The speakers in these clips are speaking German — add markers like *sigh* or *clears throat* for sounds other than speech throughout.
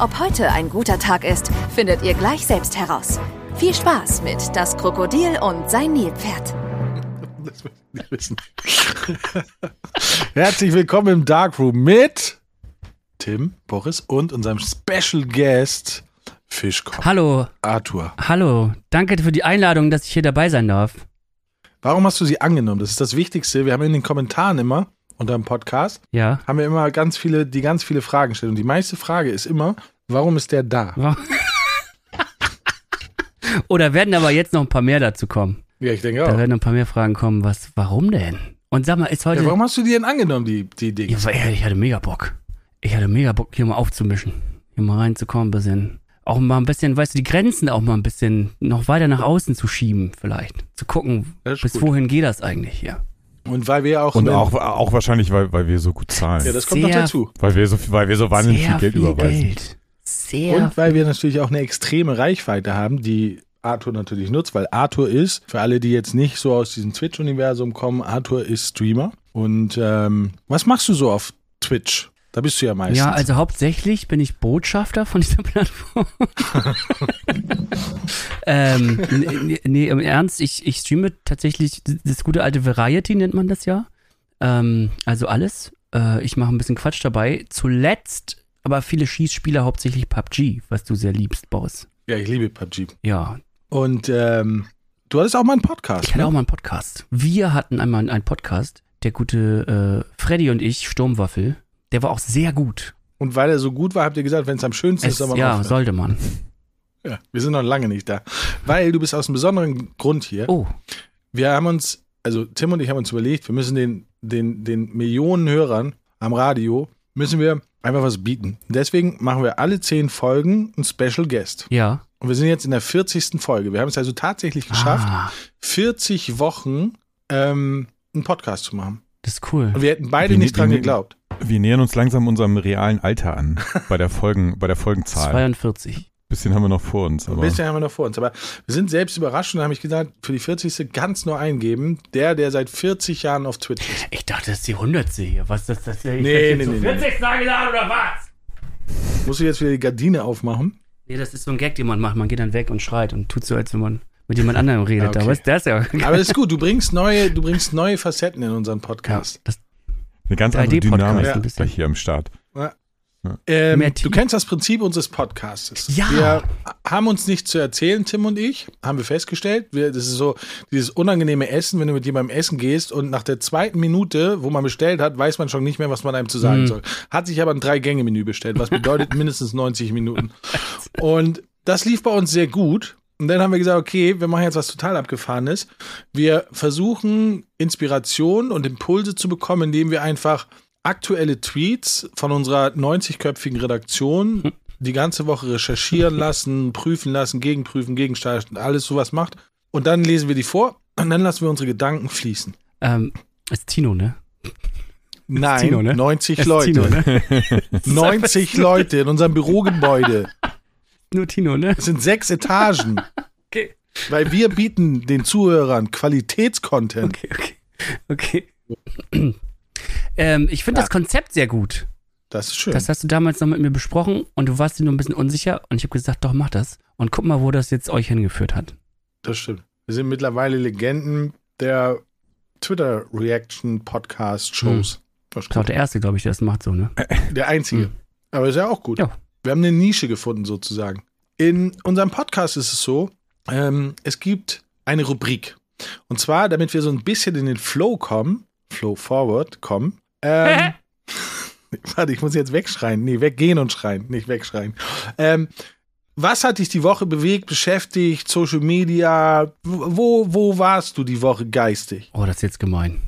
Ob heute ein guter Tag ist, findet ihr gleich selbst heraus. Viel Spaß mit Das Krokodil und sein Nilpferd. *laughs* Das will ich nicht wissen. *laughs* Herzlich willkommen im Darkroom mit Tim, Boris und unserem Special Guest Fischkopf. Hallo, Arthur. hallo. Danke für die Einladung, dass ich hier dabei sein darf. Warum hast du sie angenommen? Das ist das Wichtigste. Wir haben in den Kommentaren immer unter dem Podcast Ja. haben wir immer ganz viele, die ganz viele Fragen stellen. Und die meiste Frage ist immer, warum ist der da? *laughs* Oder werden aber jetzt noch ein paar mehr dazu kommen? Ja, ich denke Da auch. werden noch ein paar mehr Fragen kommen. Was, warum denn? Und sag mal, ist heute. Ja, warum hast du die denn angenommen, die, die Dinge? Ja, ich hatte mega Bock. Ich hatte mega Bock, hier mal aufzumischen. Hier mal reinzukommen, ein bisschen. Auch mal ein bisschen, weißt du, die Grenzen auch mal ein bisschen noch weiter nach außen zu schieben, vielleicht. Zu gucken, bis gut. wohin geht das eigentlich hier. Und weil wir auch. Und auch, auch wahrscheinlich, weil, weil wir so gut zahlen. Ja, das kommt Sehr- noch dazu. weil, wir so, weil wir so wahnsinnig Sehr viel Geld überweisen. Geld. Sehr Und weil wir natürlich auch eine extreme Reichweite haben, die Arthur natürlich nutzt, weil Arthur ist, für alle, die jetzt nicht so aus diesem Twitch-Universum kommen, Arthur ist Streamer. Und ähm, was machst du so auf Twitch? Da bist du ja meistens. Ja, also hauptsächlich bin ich Botschafter von dieser *laughs* Plattform. *laughs* ähm, nee, nee, im Ernst, ich, ich streame tatsächlich das gute alte Variety, nennt man das ja. Ähm, also alles. Äh, ich mache ein bisschen Quatsch dabei. Zuletzt aber viele Schießspiele, hauptsächlich PUBG, was du sehr liebst, Boris. ja, ich liebe PUBG. Ja, Und ähm, du hattest auch mal einen Podcast. ich hatte ne? auch mal einen Podcast. Wir hatten einmal einen Podcast, der gute äh, Freddy und ich, Sturmwaffel. Der war auch sehr gut. Und weil er so gut war, habt ihr gesagt, wenn es am schönsten Es, ist, man ja, aufhören. sollte man. Ja, wir sind noch lange nicht da. Weil du bist aus einem besonderen Grund hier. Oh, Wir haben uns, also Tim und ich haben uns überlegt, wir müssen den, den, den Millionen Hörern am Radio, müssen wir einfach was bieten. Deswegen machen wir alle zehn Folgen einen Special Guest. ja. Und wir sind jetzt in der 40. Folge. Wir haben es also tatsächlich geschafft, Ah, 40 Wochen ähm, einen Podcast zu machen. Das ist cool. Und wir hätten beide Wie nicht ne- dran wie ne- geglaubt. Wir nähern uns langsam unserem realen Alter an *laughs* bei der, Folgen, bei der Folgenzahl. 42. bisschen haben wir noch vor uns. Ein Aber bisschen haben wir noch vor uns. Aber wir sind selbst überrascht und da habe ich gesagt, für die 40. ganz nur eingeben, der, der seit 40 Jahren auf Twitch ist. Ich dachte, das ist die 100. hier. Was ist das? das ich Nee, nee, jetzt nee, nee. 40. eingeladen oder was? Muss ich jetzt wieder die Gardine aufmachen? Nee, das ist so ein Gag, den man macht. Man geht dann weg und schreit und tut so, als wenn man mit jemand anderem redet. Okay. Aber ist das ja. Aber das ist gut, du bringst neue, du bringst neue Facetten in unseren Podcast. das, eine ganz andere 3D-Podcast Dynamik bisschen. gleich hier am Start. Ähm, Mehr du kennst das Prinzip unseres Podcasts. Ja. Wir haben uns nichts zu erzählen, Tim und ich, haben wir festgestellt. Wir, das ist so dieses unangenehme Essen, wenn du mit jemandem essen gehst und nach der zweiten Minute, wo man bestellt hat, weiß man schon nicht mehr, was man einem zu sagen Mhm. soll. Hat sich aber ein Drei-Gänge-Menü bestellt, was bedeutet *laughs* mindestens 90 Minuten. Und das lief bei uns sehr gut. Und dann haben wir gesagt, okay, wir machen jetzt was total abgefahrenes. Wir versuchen Inspiration und Impulse zu bekommen, indem wir einfach aktuelle Tweets von unserer 90-köpfigen Redaktion die ganze Woche recherchieren *laughs* lassen, prüfen lassen, gegenprüfen, gegenstarten, alles sowas macht. Und dann lesen wir die vor und dann lassen wir unsere Gedanken fließen. ähm, ist Tino, ne? Nein, Tino, ne? 90 Ist Leute. Tino, ne? *laughs* *laughs* 90 Leute in unserem Bürogebäude. Nur Tino, ne? Es sind sechs Etagen. *laughs* Okay. Weil wir bieten den Zuhörern Qualitätscontent. Okay, okay. Okay. ähm, ich finde Ja. das Konzept sehr gut. Das ist schön. Das hast du damals noch mit mir besprochen und du warst dir nur ein bisschen unsicher und ich habe gesagt, doch, mach das. Und guck mal, wo das jetzt euch hingeführt hat. Das stimmt. Wir sind mittlerweile Legenden der Twitter-Reaction-Podcast-Shows. Das Das ist auch der Erste, glaube ich, der das macht so, ne? Der einzige. Hm. Aber ist ja auch gut. Ja. Wir haben eine Nische gefunden, sozusagen. In unserem Podcast ist es so, ähm, es gibt eine Rubrik. Und zwar, damit wir so ein bisschen in den Flow kommen, Flow Forward kommen. Ähm, *laughs* warte, ich muss jetzt wegschreien. Nee, weggehen und schreien, nicht wegschreien. Ähm, was hat dich die Woche bewegt, beschäftigt, Social Media? Wo, wo warst du die Woche geistig? Oh, das ist jetzt gemein.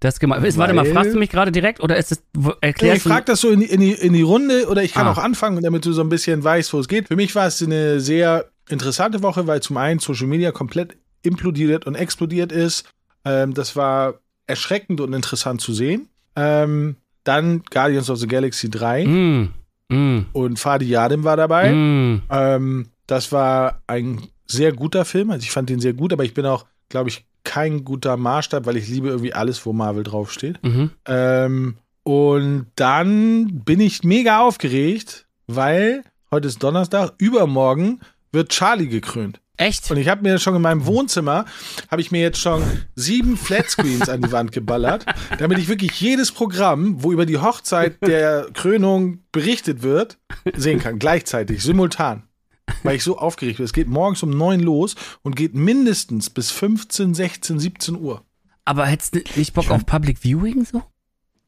Das ist gemein. Ist, warte mal, Weil- fragst du mich gerade direkt oder ist es, erklärst ich frage das so in die, in, die, in die Runde oder ich kann Ah. auch anfangen, damit du so ein bisschen weißt, wo es geht. Für mich war es eine sehr interessante Woche, weil zum einen Social Media komplett implodiert und explodiert ist. Ähm, das war erschreckend und interessant zu sehen. Ähm, dann Guardians of the Galaxy 3 Mm, mm, und Fadi Yadim war dabei. mm. Ähm, das war ein sehr guter Film. Also ich fand den sehr gut, aber ich bin auch, glaube ich, kein guter Maßstab, weil ich liebe irgendwie alles, wo Marvel draufsteht. Mhm. Ähm, und dann bin ich mega aufgeregt, weil heute ist Donnerstag, übermorgen wird Charlie gekrönt. Echt? Und ich habe mir schon in meinem Wohnzimmer, habe ich mir jetzt schon sieben Flatscreens an die Wand geballert, *laughs* damit ich wirklich jedes Programm, wo über die Hochzeit der Krönung berichtet wird, sehen kann. Gleichzeitig, simultan. Weil ich so aufgeregt bin. Es geht morgens um neun los und geht mindestens bis 15, 16, 17 Uhr. Aber hättest du nicht Bock auf Public Viewing so?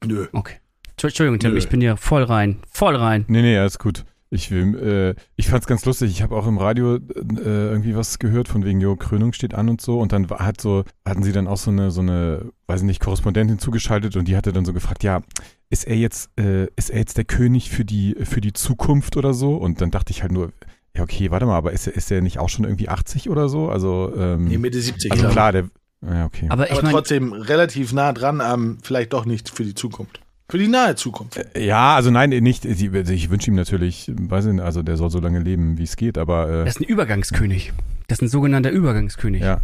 Nö. Okay. Entschuldigung, Tim, Nö. ich bin hier voll rein. Voll rein. Nee, nee, alles gut. Ich, will, äh, ich fand's ganz lustig. Ich habe auch im Radio äh, irgendwie was gehört von wegen, jo, Krönung steht an und so. Und dann hat so, hatten sie dann auch so eine, so eine, weiß ich nicht, Korrespondentin zugeschaltet und die hatte dann so gefragt, ja, ist er jetzt, äh, ist er jetzt der König für die, für die Zukunft oder so? Und dann dachte ich halt nur, ja, okay, warte mal, aber ist er, ist er nicht auch schon irgendwie 80 oder so? Also, ähm, Nee, Mitte 70. also klar, der, ja, okay. Aber ich Aber trotzdem relativ nah dran am, vielleicht doch nicht für die Zukunft. Für die nahe Zukunft. Ja, also nein, nicht. Ich, ich wünsche ihm natürlich, weiß ich nicht, also der soll so lange leben, wie es geht, aber äh, das ist ein Übergangskönig. Das ist ein sogenannter Übergangskönig. ja.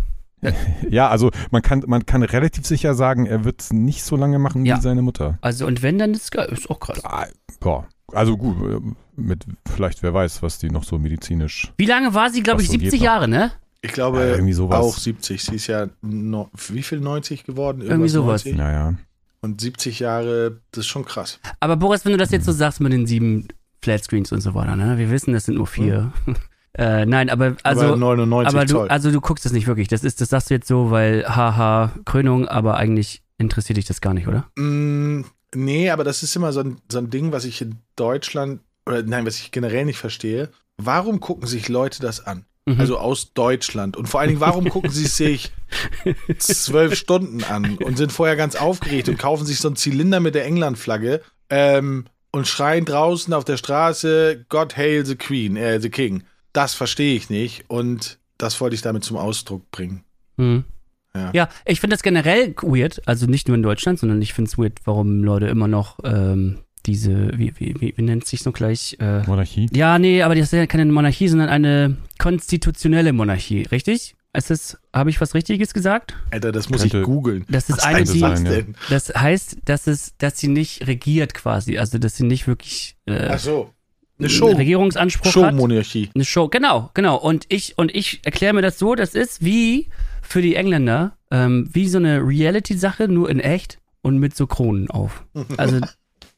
Ja, *laughs* also man kann, man kann relativ sicher sagen, er wird es nicht so lange machen Ja. wie seine Mutter. Also, und wenn, dann ist es geil. Ist auch krass. Ah, Boah. Also gut, mit vielleicht, wer weiß, was die noch so medizinisch. Wie lange war sie, glaube ich, so geht 70 noch. Jahre, ne? Ich glaube Ja, irgendwie sowas. auch 70. Sie ist ja no, wie viel 90 geworden? Irgendwie sowas. 90. Naja. Und 70 Jahre, das ist schon krass. Aber Boris, wenn du das jetzt so sagst mit den sieben Flatscreens und so weiter, ne? Wir wissen, das sind nur vier. *laughs* äh, nein, aber also. aber 99 aber du, Zoll. also du guckst das nicht wirklich. Das ist, das sagst du jetzt so, weil haha, Krönung, aber eigentlich interessiert dich das gar nicht, oder? Mm, nee, aber das ist immer so ein, so ein Ding, was ich in Deutschland, oder nein, was ich generell nicht verstehe. Warum gucken sich Leute das an? Mhm. Also aus Deutschland. Und vor allen Dingen, warum gucken sie sich *laughs* zwölf Stunden an und sind vorher ganz aufgeregt und kaufen sich so einen Zylinder mit der England-Flagge ähm, und schreien draußen auf der Straße, God hail the Queen, äh, the King. Das verstehe ich nicht und das wollte ich damit zum Ausdruck bringen. Mhm. Ja. Ja, ich finde das generell weird, also nicht nur in Deutschland, sondern ich finde es weird, warum Leute immer noch ähm, diese, wie, wie, wie, wie nennt sich noch gleich? Äh, Monarchie? ja, nee, aber das ist ja keine Monarchie, sondern eine konstitutionelle Monarchie, richtig? Ist das, habe ich was Richtiges gesagt? Alter, das muss Könnte- ich googeln. Das ist Was eine, heißt die, das sein, ja. denn? das heißt, dass es, dass sie nicht regiert quasi, also dass sie nicht wirklich äh, Ach so. Eine einen Show. Regierungsanspruch hat. Showmonarchie. Eine Show, genau, genau. Und ich, und ich erkläre mir das so, das ist wie für die Engländer, ähm, wie so eine Reality-Sache, nur in echt und mit so Kronen auf. Also,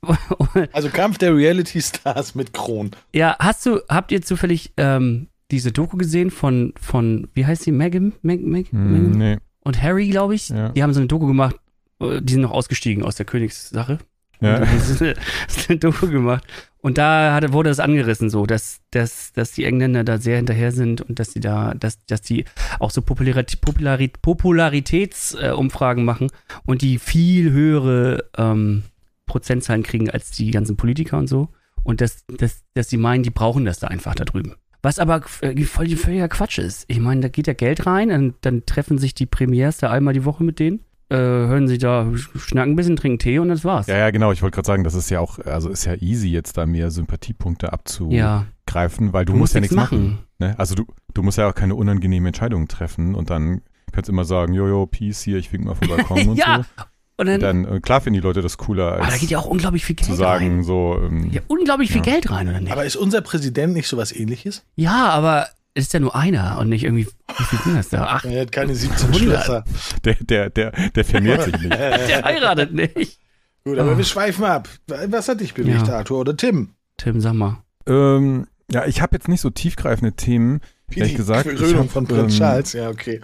*laughs* Also Kampf der Reality Stars mit Kron. ja, hast du, habt ihr zufällig ähm, diese Doku gesehen von, von, wie heißt sie, Meghan? Meg, Meg, Meghan? nee. Und Harry, glaube ich? Ja. Die haben so eine Doku gemacht, äh, die sind noch ausgestiegen aus der Königssache. Ja. Haben *laughs* so eine, Doku gemacht. Und da hatte, wurde das angerissen, so, dass, dass, dass die Engländer da sehr hinterher sind und dass sie da, dass, dass die auch so Popularit, Popularit, Popularitätsumfragen Umfragen machen und die viel höhere ähm, Prozentzahlen kriegen als die ganzen Politiker und so. Und dass, dass, dass sie meinen, die brauchen das da einfach da drüben. Was aber äh, voll völliger Quatsch ist. Ich meine, da geht ja Geld rein, und dann treffen sich die Premiers da einmal die Woche mit denen, äh, hören sie da, schnacken ein bisschen, trinken Tee und das war's. Ja, ja, genau. Ich wollte gerade sagen, das ist ja auch, also ist ja easy, jetzt da mehr Sympathiepunkte abzugreifen, Ja, weil du, Du musst musst ja nichts machen. machen. ne? Also du, du musst ja auch keine unangenehmen Entscheidungen treffen und dann kannst du immer sagen, jojo, Peace hier, ich wink mal vom Balkon *laughs* und ja. so. Und dann, Dann, äh, klar finden die Leute das cooler, aber da als geht ja auch unglaublich viel Geld zu sagen, rein. so, ähm, Ja, unglaublich viel Ja. Geld rein, oder nicht? Aber ist unser Präsident nicht sowas ähnliches? ja, aber ist ja nur einer und nicht irgendwie, wie viel sind das da? Ach, Er hat keine 17 100. Schlösser. der, der, der, der vermehrt sich nicht. *laughs* der heiratet nicht. Gut, aber Ah. wir schweifen ab. Was hat dich bewegt, Ja. Arthur oder Tim? Tim, sag mal. Ähm, ja, ich habe jetzt nicht so tiefgreifende Themen. Wie Ehrlich die gesagt, ich Krönung von Prinz ähm, Charles. Ja, okay.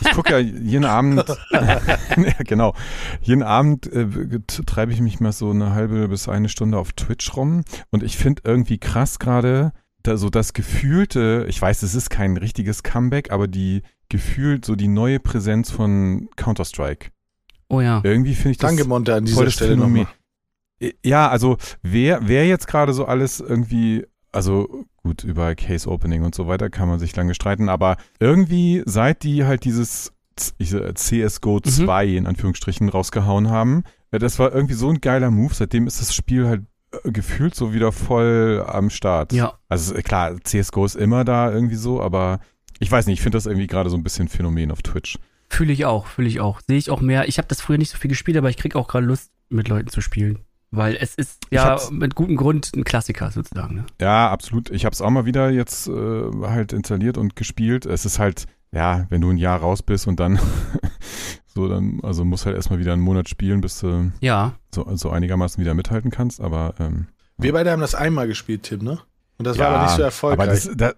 Ich gucke ja jeden Abend, *laughs* *laughs* ja, genau, jeden Abend äh, treibe ich mich mal so eine halbe bis eine Stunde auf Twitch rum und ich finde irgendwie krass gerade, da so das gefühlte, ich weiß, es ist kein richtiges Comeback, aber die gefühlt so die neue Präsenz von Counter-Strike. Oh ja. Irgendwie finde ich das Danke, Monte, an dieser Stelle Phänomen. nochmal. Ja, also wer, wer jetzt gerade so alles irgendwie, also gut, über Case Opening und so weiter kann man sich lange streiten, aber irgendwie, seit die halt dieses CSGO 2 mhm. in Anführungsstrichen rausgehauen haben, das war irgendwie so ein geiler Move. Seitdem ist das Spiel halt äh, gefühlt so wieder voll am Start. Ja. Also klar, CSGO ist immer da irgendwie so, aber ich weiß nicht, ich finde das irgendwie gerade so ein bisschen Phänomen auf Twitch. Fühle ich auch, fühle ich auch. Sehe ich auch mehr. Ich habe das früher nicht so viel gespielt, aber ich kriege auch gerade Lust, mit Leuten zu spielen. Weil es ist ja mit gutem Grund ein Klassiker sozusagen. Ne? Ja, absolut. Ich habe es auch mal wieder jetzt äh, halt installiert und gespielt. Es ist halt, ja, wenn du ein Jahr raus bist und dann *laughs* so, dann, also musst halt erstmal wieder einen Monat spielen, bis du ja. so, so einigermaßen wieder mithalten kannst, aber ähm, Wir beide haben das einmal gespielt, Tim, ne? Und das ja, war aber nicht so erfolgreich. Aber das, da,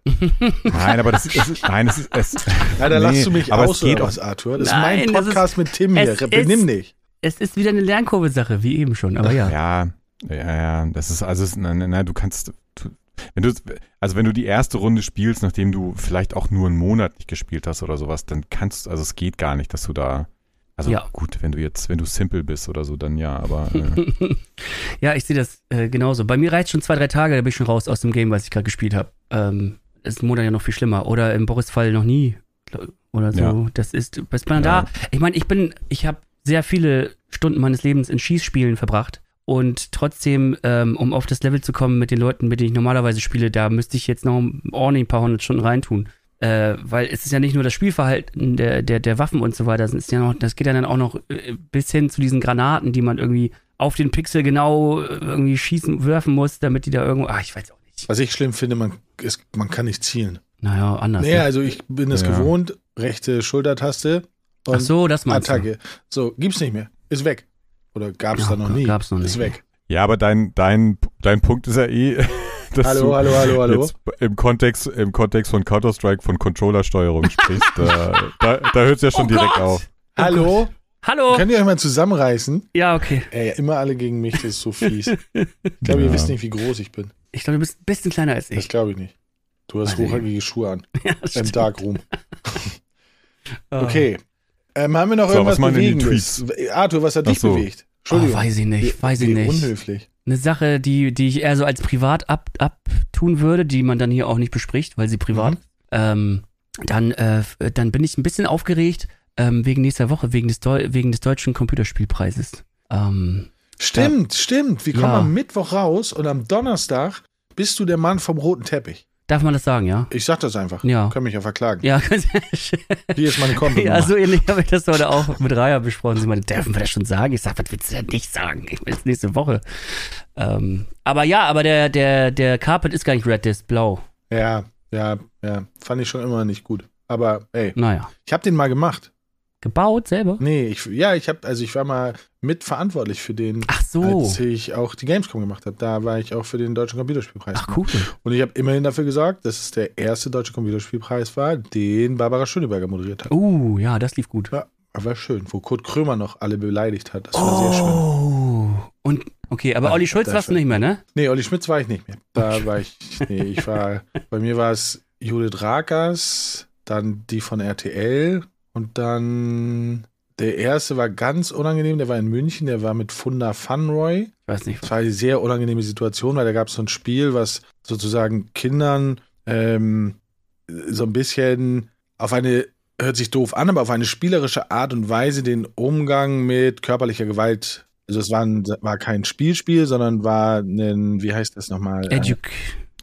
nein, aber das, das ist, nein, das ist, es, *laughs* ja, da nee, lass du mich aus, geht oder was, Arthur? Das nein, ist mein Podcast ist, mit Tim hier. Benimm dich. Es ist wieder eine Lernkurve-Sache, wie eben schon, aber ja. Ja, ja, ja, das ist, also, nein, nein, du kannst, du, wenn du, also wenn du die erste Runde spielst, nachdem du vielleicht auch nur einen Monat nicht gespielt hast oder sowas, dann kannst, also es geht gar nicht, dass du da also ja. gut, wenn du jetzt, wenn du simple bist oder so, dann ja, aber. Äh. *laughs* ja, ich sehe das äh, genauso. Bei mir reicht schon zwei, drei Tage, da bin ich schon raus aus dem Game, was ich gerade gespielt habe. Ähm, ist im Monat ja noch viel schlimmer. Oder im Boris-Fall noch nie. Oder so. Ja. Das ist, bis man ja. da. Ich meine, ich bin, ich habe sehr viele Stunden meines Lebens in Schießspielen verbracht. Und trotzdem, ähm, um auf das Level zu kommen mit den Leuten, mit denen ich normalerweise spiele, da müsste ich jetzt noch ordentlich ein paar hundert Stunden reintun. Äh, weil es ist ja nicht nur das Spielverhalten der, der, der Waffen und so weiter, das, ist ja noch, das geht ja dann auch noch äh, bis hin zu diesen Granaten, die man irgendwie auf den Pixel genau äh, irgendwie schießen, werfen muss, damit die da irgendwo. Ach, ich weiß auch nicht. Was ich schlimm finde, man, ist, man kann nicht zielen. Naja, anders. Naja, ne? also ich bin es ja. gewohnt, rechte Schultertaste und Ach so, das meinst Attacke. Du. So, gibt's nicht mehr. Ist weg. Oder gab's ja, da noch nie? Gab's noch nicht. Ist weg. Ja, aber dein, dein, dein Punkt ist ja eh, *laughs* hallo, hallo, hallo, hallo. Jetzt im Kontext, im Kontext von Counter-Strike von Controllersteuerung sprichst, *laughs* da, da, da hört es ja schon oh direkt Gott. auf. Oh hallo? Hallo? Könnt ihr euch mal zusammenreißen? Ja, okay. Ey, immer alle gegen mich, das ist so fies. *laughs* Ich glaube, ja. ihr wisst nicht, wie groß ich bin. Ich glaube, du bist ein bisschen kleiner als ich. Das glaube ich nicht. Du hast hochhackige Schuhe an. Ja, Im Darkroom. Ah. okay. Ähm, haben wir noch so, irgendwas Bewegendes? Arthur, was hat dich so. bewegt? Entschuldigung. Oh, weiß ich nicht, weiß ich wie nicht. Unhöflich eine Sache, die, die ich eher so als privat ab, abtun würde, die man dann hier auch nicht bespricht, weil sie privat. Mhm. Ähm, dann, äh, dann bin ich ein bisschen aufgeregt ähm, wegen nächster Woche, wegen des, Deu wegen des deutschen Computerspielpreises. Ähm, stimmt, ja. stimmt. Wir kommen ja. am Mittwoch raus und am Donnerstag bist du der Mann vom roten Teppich. Darf man das sagen, ja? Ich sag das einfach. Ja. Können mich ja verklagen. Ja, *laughs* Hier ist meine Konto. Ja, so ähnlich habe ich das heute auch mit Raya besprochen. Sie meinte, dürfen wir das schon sagen? Ich sag, was willst du denn nicht sagen? Ich will es nächste Woche. Ähm, aber ja, aber der, der, der Carpet ist gar nicht red, der ist blau. Ja, ja, ja. Fand ich schon immer nicht gut. Aber ey, naja. ich habe den mal gemacht. Gebaut selber? Nee, ich, ja, ich habe, also ich war mal mitverantwortlich für den, Ach so. als ich auch die Gamescom gemacht habe. Da war ich auch für den Deutschen Computerspielpreis. Ach cool. Und ich habe immerhin dafür gesorgt, dass es der erste Deutsche Computerspielpreis war, den Barbara Schöneberger moderiert hat. Uh, ja, das lief gut. Ja, war schön, wo Kurt Krömer noch alle beleidigt hat. Das war oh. sehr schön. Oh. Und okay, aber ja, Olli Schulz warst du nicht mehr, ne? Nee, Olli Schmitz war ich nicht mehr. Da war ich, nee, ich war, bei mir war es Judith Rakers, dann die von RTL und dann der erste war ganz unangenehm, der war in München, der war mit Funda Funroy. Ich weiß nicht. Das war eine sehr unangenehme Situation, weil da gab es so ein Spiel, was sozusagen Kindern ähm, so ein bisschen auf eine, hört sich doof an, aber auf eine spielerische Art und Weise den Umgang mit körperlicher Gewalt. Also es war, ein, war kein Spielspiel, sondern war ein, wie heißt das nochmal? Educ.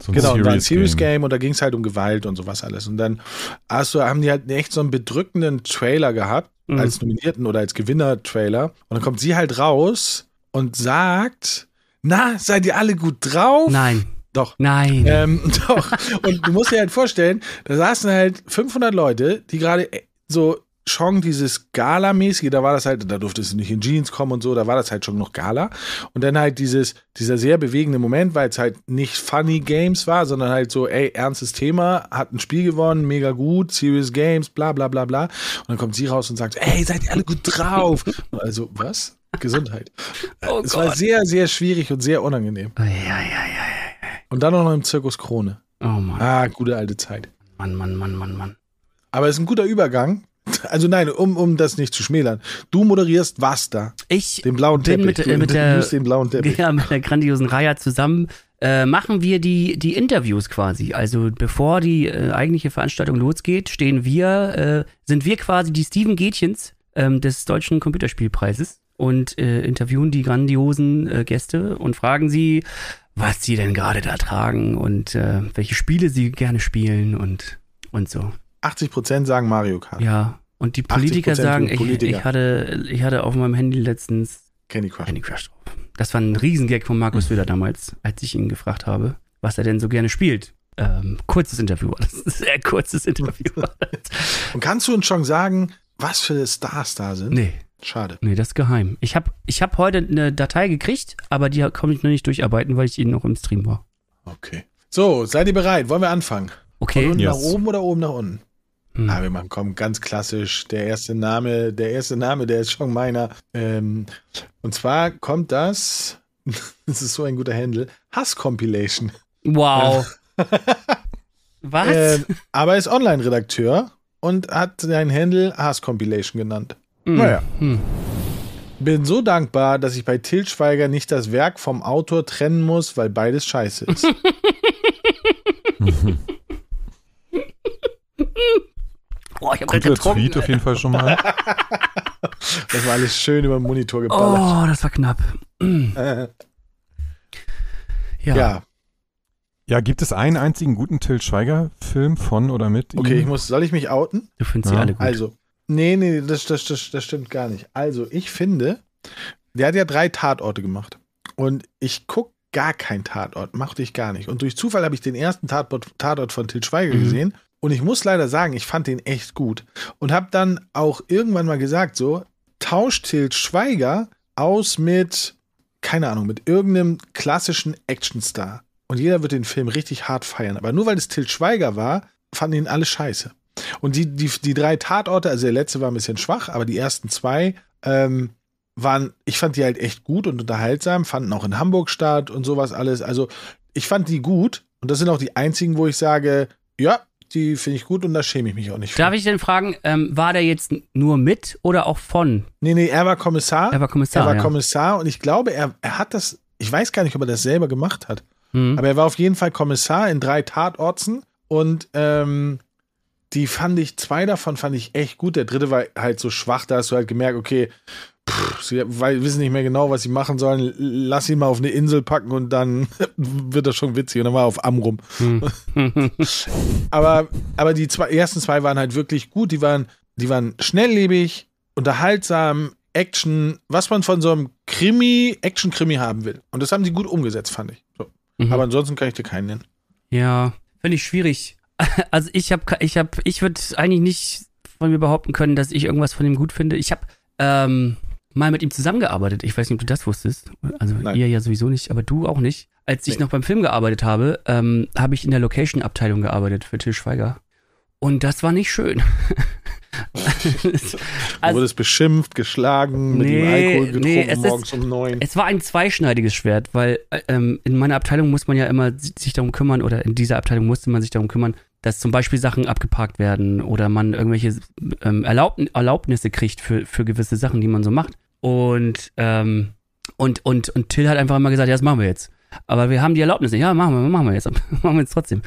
So genau, Serious war ein Serious Game, Game und da ging es halt um Gewalt und sowas alles. Und dann hast du, haben die halt echt so einen bedrückenden Trailer gehabt, mhm. als Nominierten oder als Gewinner-Trailer. Und dann kommt sie halt raus und sagt: Na, seid ihr alle gut drauf? Nein. Doch. Nein. Ähm, *laughs* doch. Und du musst dir halt vorstellen, da saßen halt 500 Leute, die gerade so schon dieses Gala-mäßige, da war das halt, da durfte es nicht in Jeans kommen und so, da war das halt schon noch Gala. Und dann halt dieses, dieser sehr bewegende Moment, weil es halt nicht Funny Games war, sondern halt so, ey, ernstes Thema, hat ein Spiel gewonnen, mega gut, Serious Games, bla bla bla bla. Und dann kommt sie raus und sagt, ey, seid ihr alle gut drauf? Also, was? Gesundheit. *laughs* Oh es Gott. war sehr, sehr schwierig und sehr unangenehm. Ja, ja, ja, ja. Und dann auch noch im Zirkus Krone. Oh Mann. Ah, gute alte Zeit. Mann, Mann, Mann, Mann, Mann. Aber es ist ein guter Übergang, also nein, um, um das nicht zu schmälern. Du moderierst was da? Ich den blauen Teppich. Mit, äh, mit der, den blauen *laughs* Teppich. Ja, mit der grandiosen Raya zusammen äh, machen wir die, die Interviews quasi. Also bevor die äh, eigentliche Veranstaltung losgeht, stehen wir, äh, sind wir quasi die Steven Gätchens ähm, des Deutschen Computerspielpreises und äh, interviewen die grandiosen äh, Gäste und fragen sie, was sie denn gerade da tragen und welche Spiele sie gerne spielen und, und so. 80 Prozent sagen Mario Kart. Ja. Und die Politiker 80% sagen, ich, Politiker. ich, hatte, ich hatte auf meinem Handy letztens Candy Crush. Candy Crush drauf. Das war ein Riesengag von Markus Söder damals, als ich ihn gefragt habe, was er denn so gerne spielt. Ähm, kurzes Interview war das. *laughs* Sehr kurzes Interview war das. Und kannst du uns schon sagen, was für Stars da sind? Nee, Schade. nee, das ist geheim. Ich habe ich hab heute eine Datei gekriegt, aber die konnte ich noch nicht durcharbeiten, weil ich eben noch im Stream war. Okay. So, seid ihr bereit? Wollen wir anfangen? Von Okay. unten Yes. nach oben oder oben nach unten? Hm. Ah, wir machen, komm, ganz klassisch. Der erste Name, der erste Name, der ist schon meiner. Ähm, und zwar kommt das, *laughs* das ist so ein guter Händel, Hass-Compilation. Wow. *laughs* Was? Ähm, aber er ist Online-Redakteur und hat seinen Händel Hass-Compilation genannt. Hm. naja. Hm. Bin so dankbar, dass ich bei Til Schweiger nicht das Werk vom Autor trennen muss, weil beides scheiße ist. *laughs* Oh, ich hab Guter getrunken. Tweet auf jeden Fall schon mal. *laughs* Das war alles schön über den Monitor geballert. Oh, das war knapp. Äh, Ja. ja, Ja, gibt es einen einzigen guten Till Schweiger-Film von oder mit okay, ihm? ich muss, soll ich mich outen? Du findest sie Ja. alle gut. Also, nee, nee, das, das, das, das stimmt gar nicht. Also, ich finde, der hat ja drei Tatorte gemacht. Und ich gucke gar keinen Tatort, machte ich gar nicht. Und durch Zufall habe ich den ersten Tatort, Tatort von Til Schweiger Mhm. gesehen. Und ich muss leider sagen, ich fand den echt gut. Und habe dann auch irgendwann mal gesagt, so, tauscht Til Schweiger aus mit, keine Ahnung, mit irgendeinem klassischen Actionstar. Und jeder wird den Film richtig hart feiern. Aber nur weil es Til Schweiger war, fanden ihn alle scheiße. Und die, die, die drei Tatorte, also der letzte war ein bisschen schwach, aber die ersten zwei ähm, waren, ich fand die halt echt gut und unterhaltsam, fanden auch in Hamburg statt und sowas alles. Also ich fand die gut und das sind auch die einzigen, wo ich sage, ja, die finde ich gut und da schäme ich mich auch nicht für. Darf ich denn fragen, ähm, war der jetzt nur mit oder auch von? Nee, nee, er war Kommissar. Er war Kommissar. er war ja. Kommissar und ich glaube, er, er hat das, ich weiß gar nicht, ob er das selber gemacht hat. Hm. Aber er war auf jeden Fall Kommissar in drei Tatorten und ähm, die fand ich, zwei davon fand ich echt gut. Der dritte war halt so schwach, da hast du halt gemerkt, okay, pff, sie weil, wissen nicht mehr genau, was sie machen sollen. Lass ihn mal auf eine Insel packen und dann *laughs* wird das schon witzig. Und dann war er auf Amrum. Hm. *laughs* *laughs* Aber, aber die zwei, ersten zwei waren halt wirklich gut. Die waren, die waren schnelllebig, unterhaltsam, Action, was man von so einem Krimi, Action-Krimi haben will. Und das haben sie gut umgesetzt, fand ich. So. Mhm. Aber ansonsten kann ich dir keinen nennen. Ja, finde ich schwierig. Also ich habe, ich habe, ich würde eigentlich nicht von mir behaupten können, dass ich irgendwas von ihm gut finde. Ich habe ähm, mal mit ihm zusammengearbeitet. Ich weiß nicht, ob du das wusstest. Also Nein. ihr ja sowieso nicht, aber du auch nicht. Als ich Nee. noch beim Film gearbeitet habe, ähm, habe ich in der Location-Abteilung gearbeitet für Til Schweiger. Und das war nicht schön. *laughs* Du Also- wurdest beschimpft, geschlagen, mit Nee, dem Alkohol getrunken, nee, es ist- morgens um neun. Es war ein zweischneidiges Schwert, weil äh, ähm, in meiner Abteilung muss man ja immer si- sich darum kümmern, oder in dieser Abteilung musste man sich darum kümmern, dass zum Beispiel Sachen abgeparkt werden oder man irgendwelche ähm, Erlaub Erlaubnisse kriegt für, für gewisse Sachen, die man so macht. Und, ähm, und, und, und Till hat einfach immer gesagt, ja, das machen wir jetzt. Aber wir haben die Erlaubnisse. Ja, machen wir, machen wir jetzt. *laughs* machen wir jetzt trotzdem.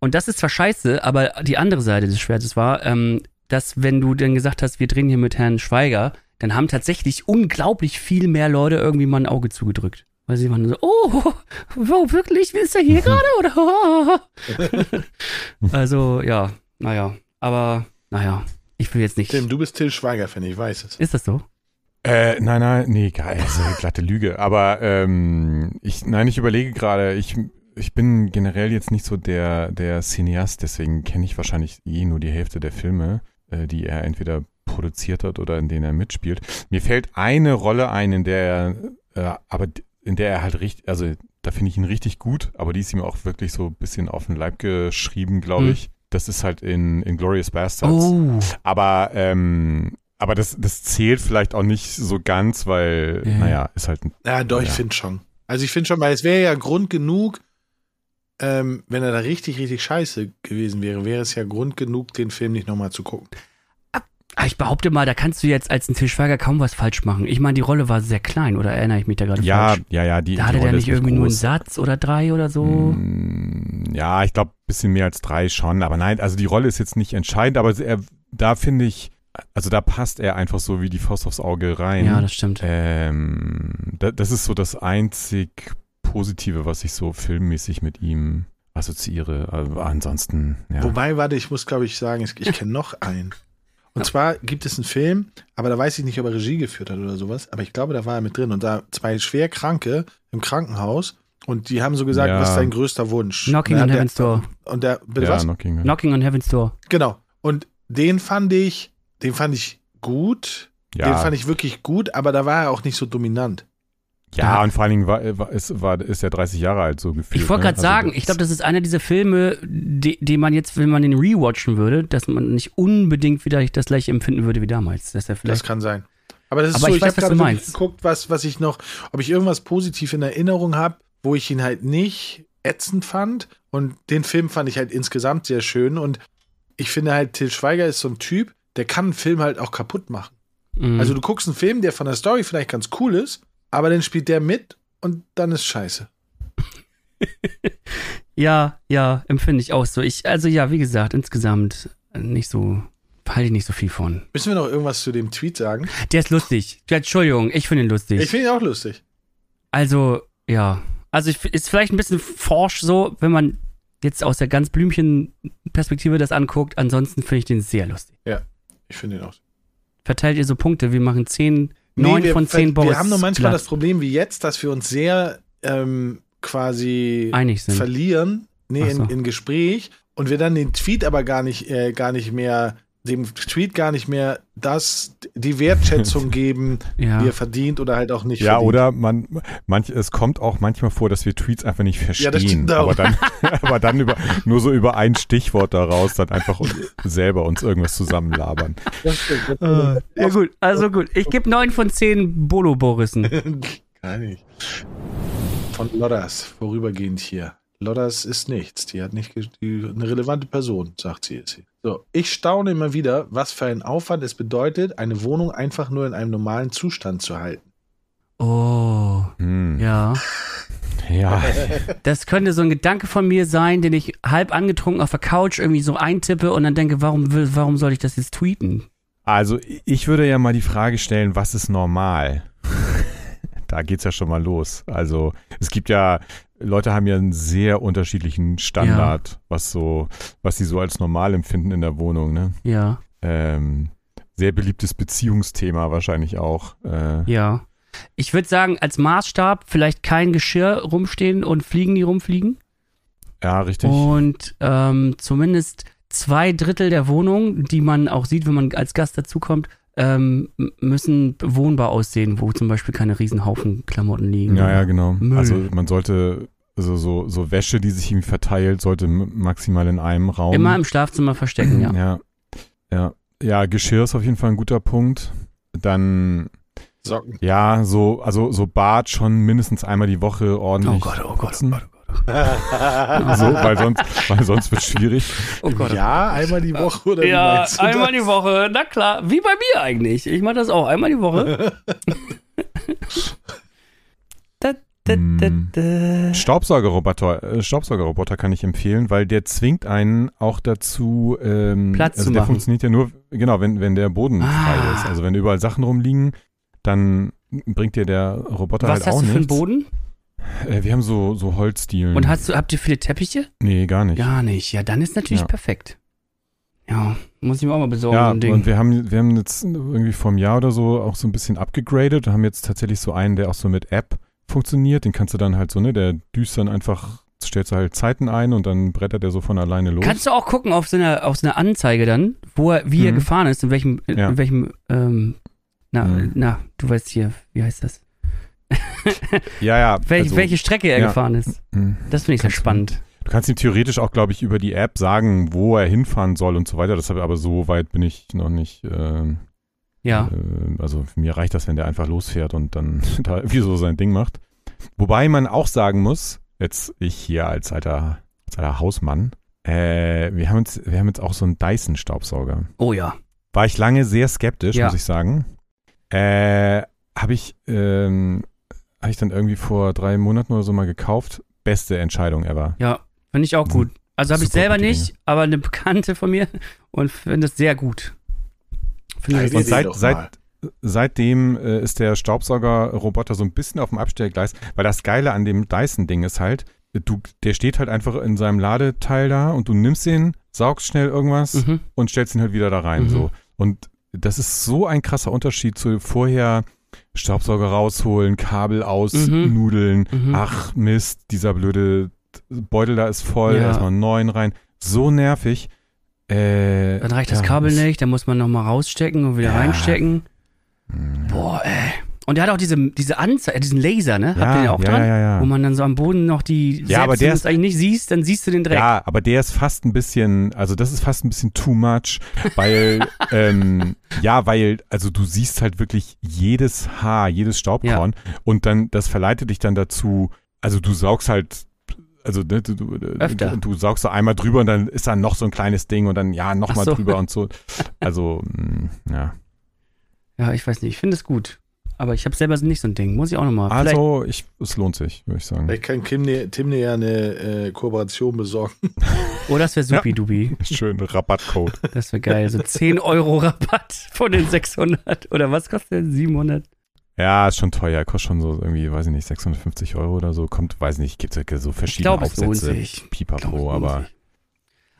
Und das ist zwar scheiße, aber die andere Seite des Schwertes war, ähm, dass wenn du dann gesagt hast, wir drehen hier mit Herrn Schweiger, dann haben tatsächlich unglaublich viel mehr Leute irgendwie mal ein Auge zugedrückt. Weil sie waren so, oh, wow, wirklich? Ist er hier gerade? Oder? *laughs* *laughs* also, ja, naja. Aber, naja, ich will jetzt nicht. Tim, du bist Till Schweiger-Fan, ich weiß es. Ist das so? Äh, nein, nein, nee, geil, das ist eine glatte Lüge. Aber ähm, ich, nein, ich überlege gerade, ich, ich bin generell jetzt nicht so der, der Cineast, deswegen kenne ich wahrscheinlich eh nur die Hälfte der Filme, äh, die er entweder produziert hat oder in denen er mitspielt. Mir fällt eine Rolle ein, in der er, äh, aber in der er halt richtig, also da finde ich ihn richtig gut, aber die ist ihm auch wirklich so ein bisschen auf den Leib geschrieben, glaube Hm. ich. Das ist halt in, in Glorious Bastards. Oh. Aber, ähm, aber das, das zählt vielleicht auch nicht so ganz, weil, Ja. naja, ist halt ein. Ja, doch, ich Ja. finde schon. Also ich finde schon, weil es wäre ja Grund genug, ähm, wenn er da richtig, richtig scheiße gewesen wäre, wäre es ja Grund genug, den Film nicht nochmal zu gucken. Ah, Ich behaupte mal, da kannst du jetzt als ein Til Schweiger kaum was falsch machen. Ich meine, die Rolle war sehr klein, oder erinnere ich mich da gerade Ja, falsch? ja, ja. Die, Da die hatte der Rolle nicht irgendwie nur einen groß. Satz oder drei oder so. Mm, Ja, ich glaube, bisschen mehr als drei schon. Aber nein, also die Rolle ist jetzt nicht entscheidend, aber er, da finde ich, also da passt er einfach so wie die Faust aufs Auge rein. Ja, das stimmt. ähm, da, das ist so das einzig Positive, was ich so filmmäßig mit ihm assoziiere. Aber ansonsten, ja. Wobei, warte, ich muss, glaube ich, sagen, ich, ich kenne noch einen. Und zwar gibt es einen Film, aber da weiß ich nicht, ob er Regie geführt hat oder sowas, aber ich glaube, da war er mit drin. Und da zwei schwer Kranke im Krankenhaus und die haben so gesagt, Ja. was ist dein größter Wunsch? Knocking Und on der- Heaven's Door. Und der, bitte ja, was? Knocking. Knocking on Heaven's Door. Genau. Und den fand ich, den fand ich gut. Den ja, fand ich wirklich gut, aber da war er auch nicht so dominant. Ja, und vor allen Dingen war, war, ist, war, ist er 30 Jahre alt so gefühlt. Ich wollte ne? gerade Also sagen, das- ich glaube, das ist einer dieser Filme, die, die man jetzt, wenn man den rewatchen würde, dass man nicht unbedingt wieder das gleiche empfinden würde wie damals. Dass er Das vielleicht. kann sein. Aber das ist Aber so, ich ich, weiß, habe was gerade geguckt, was, was ich noch, ob ich irgendwas positiv in Erinnerung habe, wo ich ihn halt nicht ätzend fand. Und den Film fand ich halt insgesamt sehr schön. Und ich finde halt, Till Schweiger ist so ein Typ, der kann einen Film halt auch kaputt machen. Mhm. Also du guckst einen Film, der von der Story vielleicht ganz cool ist, aber dann spielt der mit und dann ist scheiße. *laughs* ja, ja, empfinde ich auch so. Ich, also ja, wie gesagt, insgesamt nicht so, halte ich nicht so viel von. Müssen wir noch irgendwas zu dem Tweet sagen? Der ist lustig. Ja, Entschuldigung, ich finde ihn lustig. Ich finde ihn auch lustig. Also, ja. Also, ich, ist vielleicht ein bisschen forsch so, wenn man jetzt aus der ganz Blümchen-Perspektive das anguckt. Ansonsten finde ich den sehr lustig. Ich finde ihn auch. Verteilt ihr so Punkte? Wir machen 10, 9 wir, von 10 Boris. Wir haben nur manchmal Platz. das Problem wie jetzt, dass wir uns sehr ähm, quasi einig sind. verlieren, nee, so. in, in Gespräch und wir dann den Tweet aber gar nicht, äh, gar nicht mehr, dem Tweet gar nicht mehr das, die Wertschätzung *laughs* geben, Ja. die er verdient oder halt auch nicht Ja, verdient. oder man, manch, es kommt auch manchmal vor, dass wir Tweets einfach nicht verstehen. das stimmt auch. aber dann, *laughs* *laughs* aber dann über, nur so über ein Stichwort daraus dann einfach selber uns irgendwas zusammenlabern. Das stimmt, das stimmt. ja, gut. Also gut. Ich gebe 9 von 10 Bolo-Borissen. Gar nicht. Von Lodders, vorübergehend hier. Lodders ist nichts. Die hat nicht die, eine relevante Person, sagt sie jetzt. So, ich staune immer wieder, was für ein Aufwand es bedeutet, eine Wohnung einfach nur in einem normalen Zustand zu halten. Oh, Hm. ja. *laughs* Ja, Das könnte so ein Gedanke von mir sein, den ich halb angetrunken auf der Couch irgendwie so eintippe und dann denke, warum, will- warum soll ich das jetzt tweeten? also ich würde ja mal die Frage stellen, was ist normal? *laughs* da geht's ja schon mal los. Also es gibt ja, Leute haben ja einen sehr unterschiedlichen Standard, was so, was sie so als normal empfinden in der Wohnung, ne? Ja, Ähm, sehr beliebtes Beziehungsthema wahrscheinlich auch. Äh, ja. Ich würde sagen, als Maßstab vielleicht kein Geschirr rumstehen und Fliegen, die rumfliegen. ja, richtig. Und ähm, zumindest zwei Drittel der Wohnung, die man auch sieht, wenn man als Gast dazukommt, ähm, müssen bewohnbar aussehen, wo zum Beispiel keine Riesenhaufen Klamotten liegen. Ja, ja, genau. Müll. Also man sollte, also so, so Wäsche, die sich irgendwie verteilt, sollte maximal in einem Raum. Immer im Schlafzimmer verstecken, ja. Ja. Ja. Ja, Geschirr ist auf jeden Fall ein guter Punkt. Dann, Socken. ja, so, also so Bad schon mindestens einmal die Woche ordentlich. Oh Gott, oh Gott, oh. Gott, oh Gott. *laughs* So, weil sonst, weil sonst wird schwierig. Oh Gott. Ja, einmal die Woche oder Ja, einmal das? die Woche, na klar. Wie bei mir eigentlich. Ich mache das auch einmal die Woche. da, *laughs* da, da, Hm. da. Staubsaugerroboter, äh, Staubsaugerroboter kann ich empfehlen, weil der zwingt einen auch dazu, ähm, Platz also zu der machen. funktioniert ja nur, genau, wenn, wenn der Boden Ah. frei ist. Also wenn überall Sachen rumliegen, dann bringt dir der Roboter Was halt auch hast du für einen nichts. Boden? Äh, wir haben so, so Holzdielen. Und hast du, habt ihr viele Teppiche? nee, gar nicht. Gar nicht. Ja, dann ist natürlich Ja. perfekt. Ja, muss ich mir auch mal besorgen, Ja, so ein Ding. und wir haben, wir haben jetzt irgendwie vor einem Jahr oder so auch so ein bisschen abgegradet und haben jetzt tatsächlich so einen, der auch so mit App funktioniert. Den kannst du dann halt so, ne, der düst dann einfach, stellst du halt Zeiten ein und dann brettert er so von alleine los. Kannst du auch gucken auf so einer, auf so Anzeige dann, wo er, wie er Mhm. gefahren ist, in welchem, in Ja. welchem, ähm, na, Mhm. na, du weißt hier, wie heißt das? *laughs* ja, ja. Welch, also, welche Strecke er ja. gefahren ist. mh. Das finde ich sehr spannend. Du kannst ihm theoretisch auch, glaube ich, über die App sagen, wo er hinfahren soll und so weiter. Das habe aber so weit bin ich noch nicht. ähm, Ja. Äh, also mir reicht das, wenn der einfach losfährt und dann *laughs* da irgendwie so sein Ding macht. Wobei man auch sagen muss, jetzt ich hier als alter, als alter Hausmann, äh, wir haben jetzt, wir haben jetzt auch so einen Dyson-Staubsauger. Oh ja. war ich lange sehr skeptisch, Ja. muss ich sagen. Äh, habe ich, ähm, habe ich dann irgendwie vor drei Monaten oder so mal gekauft. Beste Entscheidung ever. Ja, finde ich auch Mhm. gut. Also habe ich selber nicht, aber eine Bekannte von mir *laughs* und finde es sehr gut. Finde das Und seit, seit, seitdem äh, ist der Staubsaugerroboter so ein bisschen auf dem Abstellgleis, weil das Geile an dem Dyson-Ding ist halt, du, der steht halt einfach in seinem Ladeteil da und du nimmst den, saugst schnell irgendwas mhm. und stellst ihn halt wieder da rein. Mhm. So. Und das ist so ein krasser Unterschied zu vorher Staubsauger rausholen, Kabel ausnudeln. Mhm. Ach Mist, dieser blöde Beutel da ist voll, Ja. erstmal einen neuen rein. So nervig. Äh, Dann reicht das ja, Kabel nicht, dann muss man nochmal rausstecken und wieder Ja. reinstecken. Hm. Boah, ey. Und der hat auch diese, diese Anzeige, diesen Laser, ne? Habt ihr den auch ja, dran? Ja, ja, ja. Wo man dann so am Boden noch die, Ja, aber der ist- eigentlich nicht siehst, dann siehst du den Dreck. Ja, aber der ist fast ein bisschen, also das ist fast ein bisschen too much, weil, *laughs* ähm, ja, weil, also du siehst halt wirklich jedes Haar, jedes Staubkorn und dann, das verleitet dich dann dazu, also du saugst halt, also ne, du, du, Öfter. du, saugst so einmal drüber und dann ist da noch so ein kleines Ding und dann, ja, nochmal so. drüber und so. Also, mh, ja. Ja, ich weiß nicht, ich finde es gut. Aber ich habe selber nicht so ein Ding. Muss ich auch nochmal. Also, ich, es lohnt sich, würde ich sagen. Vielleicht kann Tim dir, Tim dir ja eine äh, Kooperation besorgen. Oh, das wäre supi-dubi. *laughs* Schön, Rabattcode. Das wäre geil. So 10 Euro Rabatt von den 600. Oder was kostet der? 700? Ja, ist schon teuer, kostet schon so irgendwie, weiß ich nicht, 650 Euro oder so. Kommt, weiß nicht, gibt es so verschiedene glaub, es lohnt Aufsätze. sich. Ich glaub, es Pipapo, lohnt aber. sich.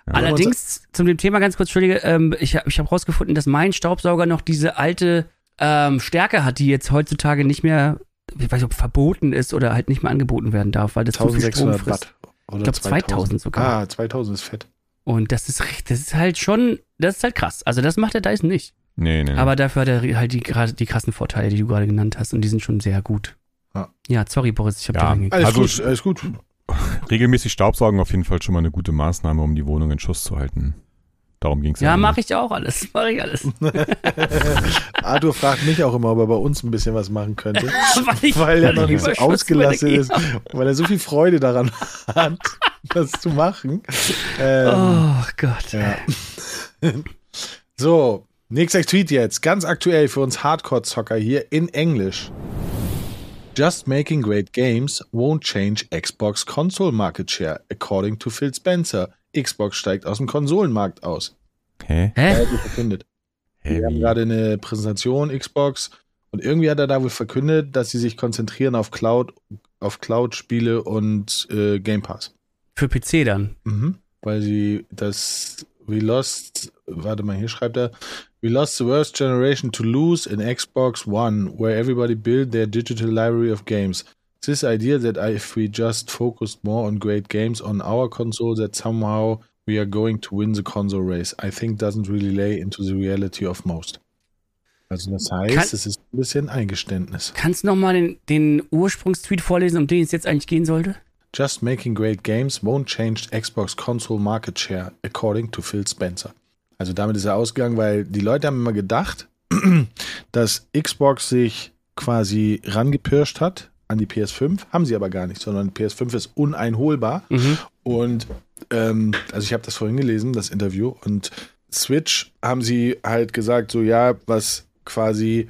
Ja. Allerdings, zu dem Thema ganz kurz, Entschuldige, ähm, ich habe ich hab rausgefunden, dass mein Staubsauger noch diese alte ähm, Stärke hat, die jetzt heutzutage nicht mehr, ich weiß nicht, ob verboten ist oder halt nicht mehr angeboten werden darf, weil das zu viel Strom 1600 frisst. Watt. Oder Ich glaube 2000 sogar. Ah, 2000 ist fett. Und das ist, recht- das ist halt schon, das ist halt krass. Also das macht der Dyson nicht. Nee, nee. Aber dafür hat er halt die, gerade die krassen Vorteile, die du gerade genannt hast. Und die sind schon sehr gut. Ja. Ja, sorry, Boris, ich habe Ja. dir. Alles Also, gut, alles gut. *laughs* regelmäßig Staubsaugen auf jeden Fall schon mal eine gute Maßnahme, um die Wohnung in Schuss zu halten. Darum ging es Ja, mache ich auch alles. *laughs* Mache ich alles. *laughs* Arthur fragt mich auch immer, ob er bei uns ein bisschen was machen könnte. *laughs* weil, ich, weil er noch ich nicht so ausgelassen ist, weil er so viel Freude daran hat, das zu machen. Ähm, Oh Gott. ja. so, nächster Tweet jetzt. Ganz aktuell für uns Hardcore-Zocker hier in Englisch. Just making great games won't change Xbox console market share, according to Phil Spencer. Xbox steigt aus dem Konsolenmarkt aus. Hä? Hä? Er verkündet. Hä, Wir haben gerade eine Präsentation Xbox und irgendwie hat er da wohl verkündet, dass sie sich konzentrieren auf Cloud, auf Cloud-Spiele und äh, Game Pass. Für PC dann. Mhm. Weil sie das We lost, warte mal, hier schreibt er, We lost the worst generation to lose in Xbox One, where everybody built their digital library of games. This idea that if we just focused more on great games on our console, that somehow we are going to win the console race, I think doesn't really lay into the reality of most. Also das heißt, Kann- es ist ein bisschen Eingeständnis. Kannst du nochmal den, den Ursprungstweet vorlesen, um den es jetzt eigentlich gehen sollte? Just making great games won't change Xbox console market share, according to Phil Spencer. Also damit ist er ausgegangen, weil die Leute haben immer gedacht, *clears throat* dass Xbox sich quasi rangepirscht hat an die PS5, haben sie aber gar nicht, sondern die PS5 ist uneinholbar. Mhm. Und ähm, also ich habe das vorhin gelesen, das Interview, und Switch haben sie halt gesagt, so ja, was quasi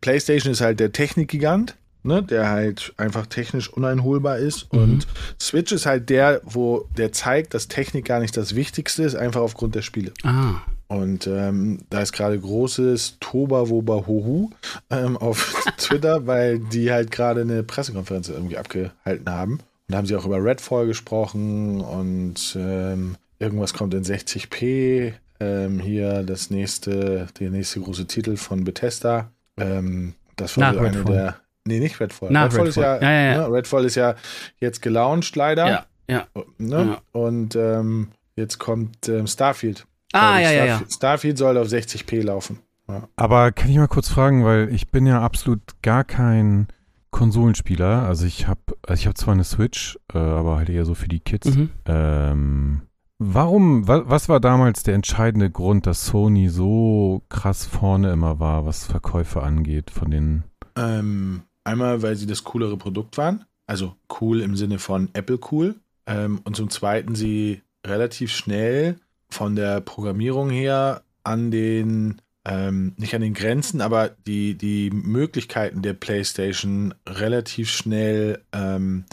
PlayStation ist halt der Technikgigant, ne, der halt einfach technisch uneinholbar ist. Mhm. Und Switch ist halt der, wo der zeigt, dass Technik gar nicht das Wichtigste ist, einfach aufgrund der Spiele. Ah. Und ähm, da ist gerade großes Toba Woba Hohu ähm, auf *laughs* Twitter, weil die halt gerade eine Pressekonferenz irgendwie abgehalten haben. Und da haben sie auch über Redfall gesprochen und ähm, irgendwas kommt in 60p. Ähm, hier das nächste, der nächste große Titel von Bethesda. Ähm, das war so eine Redfall. der. Nee, nicht Redfall. Nach Redfall, ist ja, Redfall. Ja, ja. Ne, Redfall ist ja jetzt gelauncht leider. Ja, ja. Ne? Ja. Und ähm, jetzt kommt Starfield. Ah, ich. ja, ja, ja. Starfield, soll auf 60p laufen. Aber kann ich mal kurz fragen, weil ich bin ja absolut gar kein Konsolenspieler. Also ich habe ich hab zwar eine Switch, äh, aber halt eher so für die Kids. Mhm. Ähm, warum, wa, was war damals der entscheidende Grund, dass Sony so krass vorne immer war, was Verkäufe angeht von den Ähm, einmal, weil sie das coolere Produkt waren. Also cool im Sinne von Apple cool. Ähm, und zum Zweiten, sie relativ schnell von der Programmierung her an den ähm, nicht an den Grenzen, aber die, die Möglichkeiten der PlayStation relativ schnell ähm,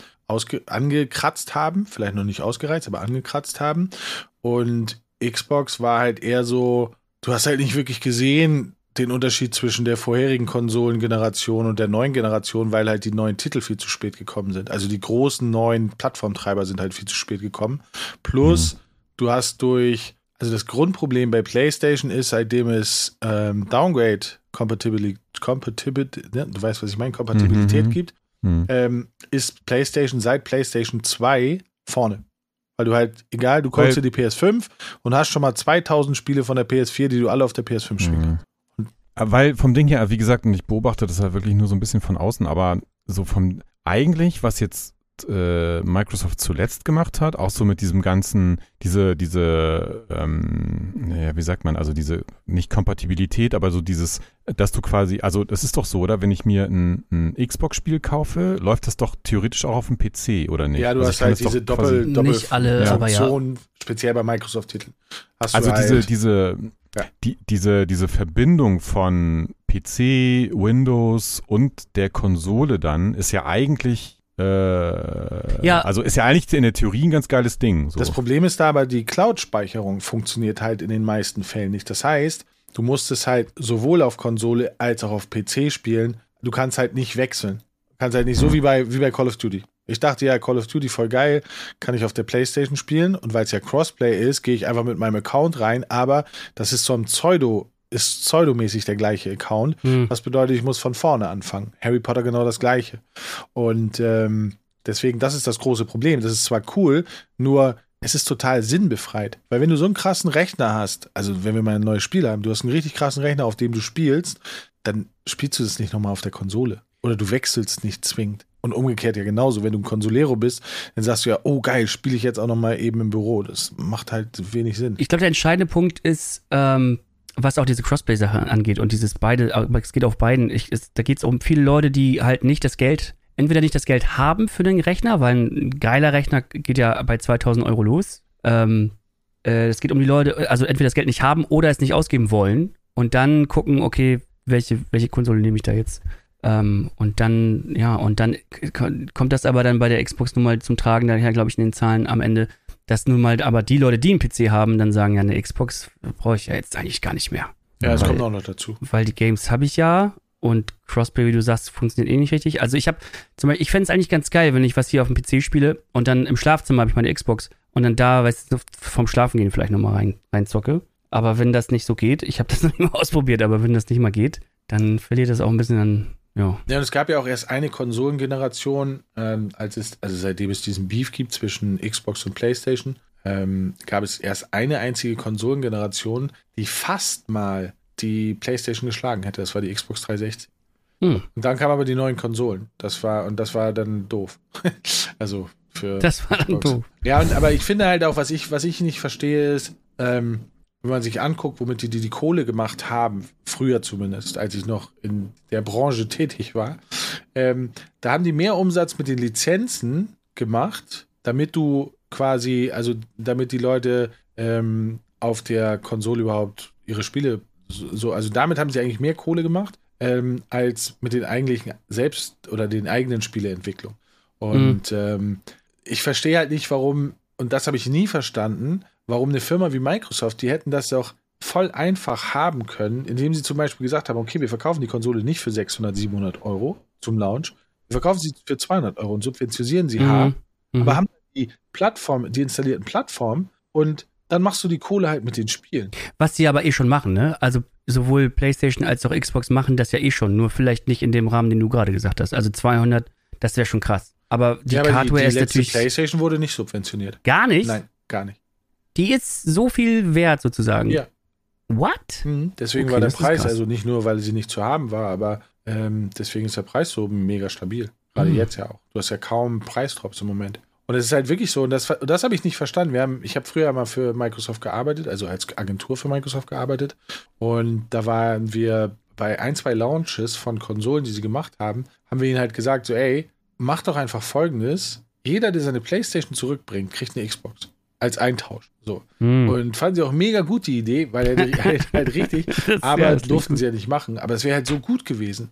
angekratzt haben. Vielleicht noch nicht ausgereizt, aber angekratzt haben. Und Xbox war halt eher so, du hast halt nicht wirklich gesehen, den Unterschied zwischen der vorherigen Konsolengeneration und der neuen Generation, weil halt die neuen Titel viel zu spät gekommen sind. Also die großen neuen Plattformtreiber sind halt viel zu spät gekommen. Plus, mhm. Du hast durch, also das Grundproblem bei PlayStation ist, seitdem es ähm, Downgrade Compatibility, Compatibility ne, du weißt, was ich meine, Kompatibilität mhm. gibt, mhm. Ähm, ist PlayStation seit PlayStation 2 vorne. Weil du halt, egal, du kaufst dir die PS5 und hast schon mal 2000 Spiele von der PS4, die du alle auf der PS5 spielen mhm. kannst. Weil vom Ding her, wie gesagt, und ich beobachte das halt wirklich nur so ein bisschen von außen, aber so vom eigentlich, was jetzt äh, Microsoft zuletzt gemacht hat, auch so mit diesem ganzen, diese, diese, ähm, naja, wie sagt man, also diese, nicht Kompatibilität, aber so dieses, dass du quasi, also das ist doch so, oder? Wenn ich mir ein, ein Xbox-Spiel kaufe, läuft das doch theoretisch auch auf dem PC, oder nicht? Ja, du also hast halt diese Doppel, Doppel nicht alle, ja. aber ja. speziell bei Microsoft-Titeln. Also diese, halt, diese, ja. die, diese, diese Verbindung von PC, Windows und der Konsole dann ist ja eigentlich äh, ja. Also ist ja eigentlich in der Theorie ein ganz geiles Ding. So. Das Problem ist da aber, die Cloud-Speicherung funktioniert halt in den meisten Fällen nicht. Das heißt, du musst es halt sowohl auf Konsole als auch auf PC spielen. Du kannst halt nicht wechseln. Du kannst halt nicht so wie bei, wie bei Call of Duty. Ich dachte ja, Call of Duty voll geil, kann ich auf der Playstation spielen und weil es ja Crossplay ist, gehe ich einfach mit meinem Account rein, aber das ist so ein Pseudo, ist pseudomäßig der gleiche Account, hm. was bedeutet, ich muss von vorne anfangen. Harry Potter genau das gleiche. Und ähm, deswegen, das ist das große Problem. Das ist zwar cool, nur es ist total sinnbefreit. Weil wenn du so einen krassen Rechner hast, also wenn wir mal ein neues Spiel haben, du hast einen richtig krassen Rechner, auf dem du spielst, dann spielst du das nicht nochmal auf der Konsole. Oder du wechselst nicht zwingend. Und umgekehrt ja genauso. Wenn du ein Consolero bist, dann sagst du ja, oh geil, spiele ich jetzt auch noch mal eben im Büro. Das macht halt wenig Sinn. Ich glaube, der entscheidende Punkt ist, ähm, was auch diese Crossplay-Sache angeht und dieses beide, aber es geht auf beiden. Ich, es, da geht es um viele Leute, die halt nicht das Geld, entweder nicht das Geld haben für den Rechner, weil ein geiler Rechner geht ja bei 2000 Euro los. Ähm, äh, es geht um die Leute, also entweder das Geld nicht haben oder es nicht ausgeben wollen und dann gucken, okay, welche, welche Konsole nehme ich da jetzt? Ähm, und dann, ja, und dann kommt das aber dann bei der Xbox nun mal zum Tragen, daher glaube ich in den Zahlen am Ende, dass nun mal aber die Leute, die einen PC haben, dann sagen, ja, eine Xbox brauche ich ja jetzt eigentlich gar nicht mehr. Ja, das weil, kommt auch noch dazu. Weil die Games habe ich ja und Crossplay, wie du sagst, funktioniert eh nicht richtig. Also ich habe zum Beispiel, ich fände es eigentlich ganz geil, wenn ich was hier auf dem PC spiele und dann im Schlafzimmer habe ich meine Xbox und dann da, weißt du, vom Schlafen gehen vielleicht nochmal rein, rein zocke. Aber wenn das nicht so geht, ich habe das *laughs* noch nicht mal ausprobiert, aber wenn das nicht mal geht, dann verliert das auch ein bisschen an ja. Ja, und es gab ja auch erst eine Konsolengeneration, ähm, als es, also seitdem es diesen Beef gibt zwischen Xbox und PlayStation, ähm, gab es erst eine einzige Konsolengeneration, die fast mal die PlayStation geschlagen hätte. Das war die Xbox 360. Hm. Und dann kamen aber die neuen Konsolen. Das war, und das war dann doof. *laughs* also für. Das war dann doof. Ja, und, aber ich finde halt auch, was ich, was ich nicht verstehe, ist, ähm, wenn man sich anguckt, womit die, die die Kohle gemacht haben, früher zumindest, als ich noch in der Branche tätig war, ähm, da haben die mehr Umsatz mit den Lizenzen gemacht, damit du quasi, also damit die Leute ähm, auf der Konsole überhaupt ihre Spiele so, also damit haben sie eigentlich mehr Kohle gemacht, ähm, als mit den eigentlichen selbst oder den eigenen Spieleentwicklung. Und mhm. ähm, ich verstehe halt nicht, warum, und das habe ich nie verstanden, warum eine Firma wie Microsoft, die hätten das auch voll einfach haben können, indem sie zum Beispiel gesagt haben, okay, wir verkaufen die Konsole nicht für 600, 700 Euro zum Launch, wir verkaufen sie für 200 Euro und subventionieren sie mhm. hart, mhm. aber haben die Plattform, die installierten Plattformen und dann machst du die Kohle halt mit den Spielen. Was sie aber eh schon machen, ne? Also sowohl PlayStation als auch Xbox machen das ja eh schon, nur vielleicht nicht in dem Rahmen, den du gerade gesagt hast. Also 200, das wäre schon krass. Aber die ja, aber Hardware die, die ist natürlich. PlayStation wurde nicht subventioniert. Gar nicht? Nein, gar nicht. Die ist so viel wert sozusagen. Ja. What? Mhm. Deswegen okay, war der Preis, also nicht nur, weil sie nicht zu haben war, aber ähm, deswegen ist der Preis so mega stabil. Gerade mhm. jetzt ja auch. Du hast ja kaum Preisdrops im Moment. Und es ist halt wirklich so, und das, das habe ich nicht verstanden. Wir haben, ich habe früher mal für Microsoft gearbeitet, also als Agentur für Microsoft gearbeitet. Und da waren wir bei ein, zwei Launches von Konsolen, die sie gemacht haben, haben wir ihnen halt gesagt, so, ey, mach doch einfach folgendes. Jeder, der seine Playstation zurückbringt, kriegt eine Xbox als Eintausch. So. Hm. Und fanden sie auch mega gut die Idee, weil er *laughs* halt, halt richtig, aber halt durften sie ja nicht machen. Aber es wäre halt so gut gewesen.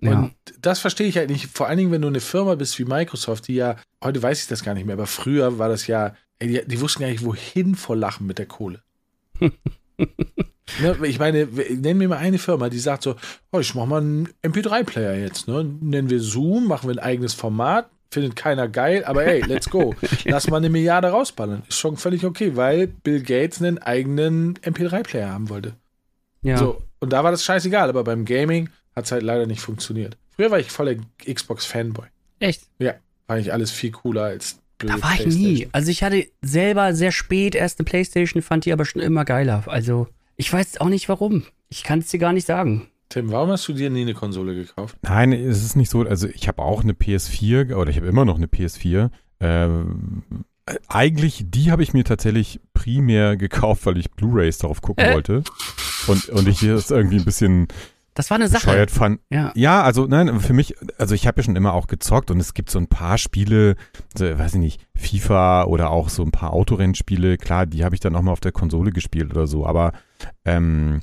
Ja. Und das verstehe ich halt nicht. Vor allen Dingen, wenn du eine Firma bist wie Microsoft, die ja, heute weiß ich das gar nicht mehr, aber früher war das ja, die, die wussten gar nicht, wohin vor Lachen mit der Kohle. *laughs* ne, ich meine, nenn mir mal eine Firma, die sagt so, oh, ich mach mal einen MP3-Player jetzt. Ne? Nennen wir Zoom, machen wir ein eigenes Format, findet keiner geil, aber ey, let's go. *laughs* Lass mal eine Milliarde rausballern. Ist schon völlig okay, weil Bill Gates einen eigenen MP3-Player haben wollte. ja. So, und da war das scheißegal, aber beim Gaming hat es halt leider nicht funktioniert. Früher war ich voller Xbox-Fanboy. Echt? Ja, fand ich alles viel cooler als blöde Da war ich nie. Also ich hatte selber sehr spät erst eine Playstation, fand die aber schon immer geiler. Also ich weiß auch nicht warum. Ich kann es dir gar nicht sagen. Tim, warum hast du dir nie eine Konsole gekauft? Nein, es ist nicht so. Also ich habe auch eine PS4 oder ich habe immer noch eine PS4. Ähm, äh, eigentlich, die habe ich mir tatsächlich primär *laughs* gekauft, weil ich Blu-rays darauf gucken Äh? wollte. Und, und ich das irgendwie ein bisschen Das war eine Sache. fand. Ja. Ja, also nein, für mich, also ich habe ja schon immer auch gezockt und es gibt so ein paar Spiele, so, weiß ich nicht, FIFA oder auch so ein paar Autorennspiele, klar, die habe ich dann auch mal auf der Konsole gespielt oder so, aber ähm,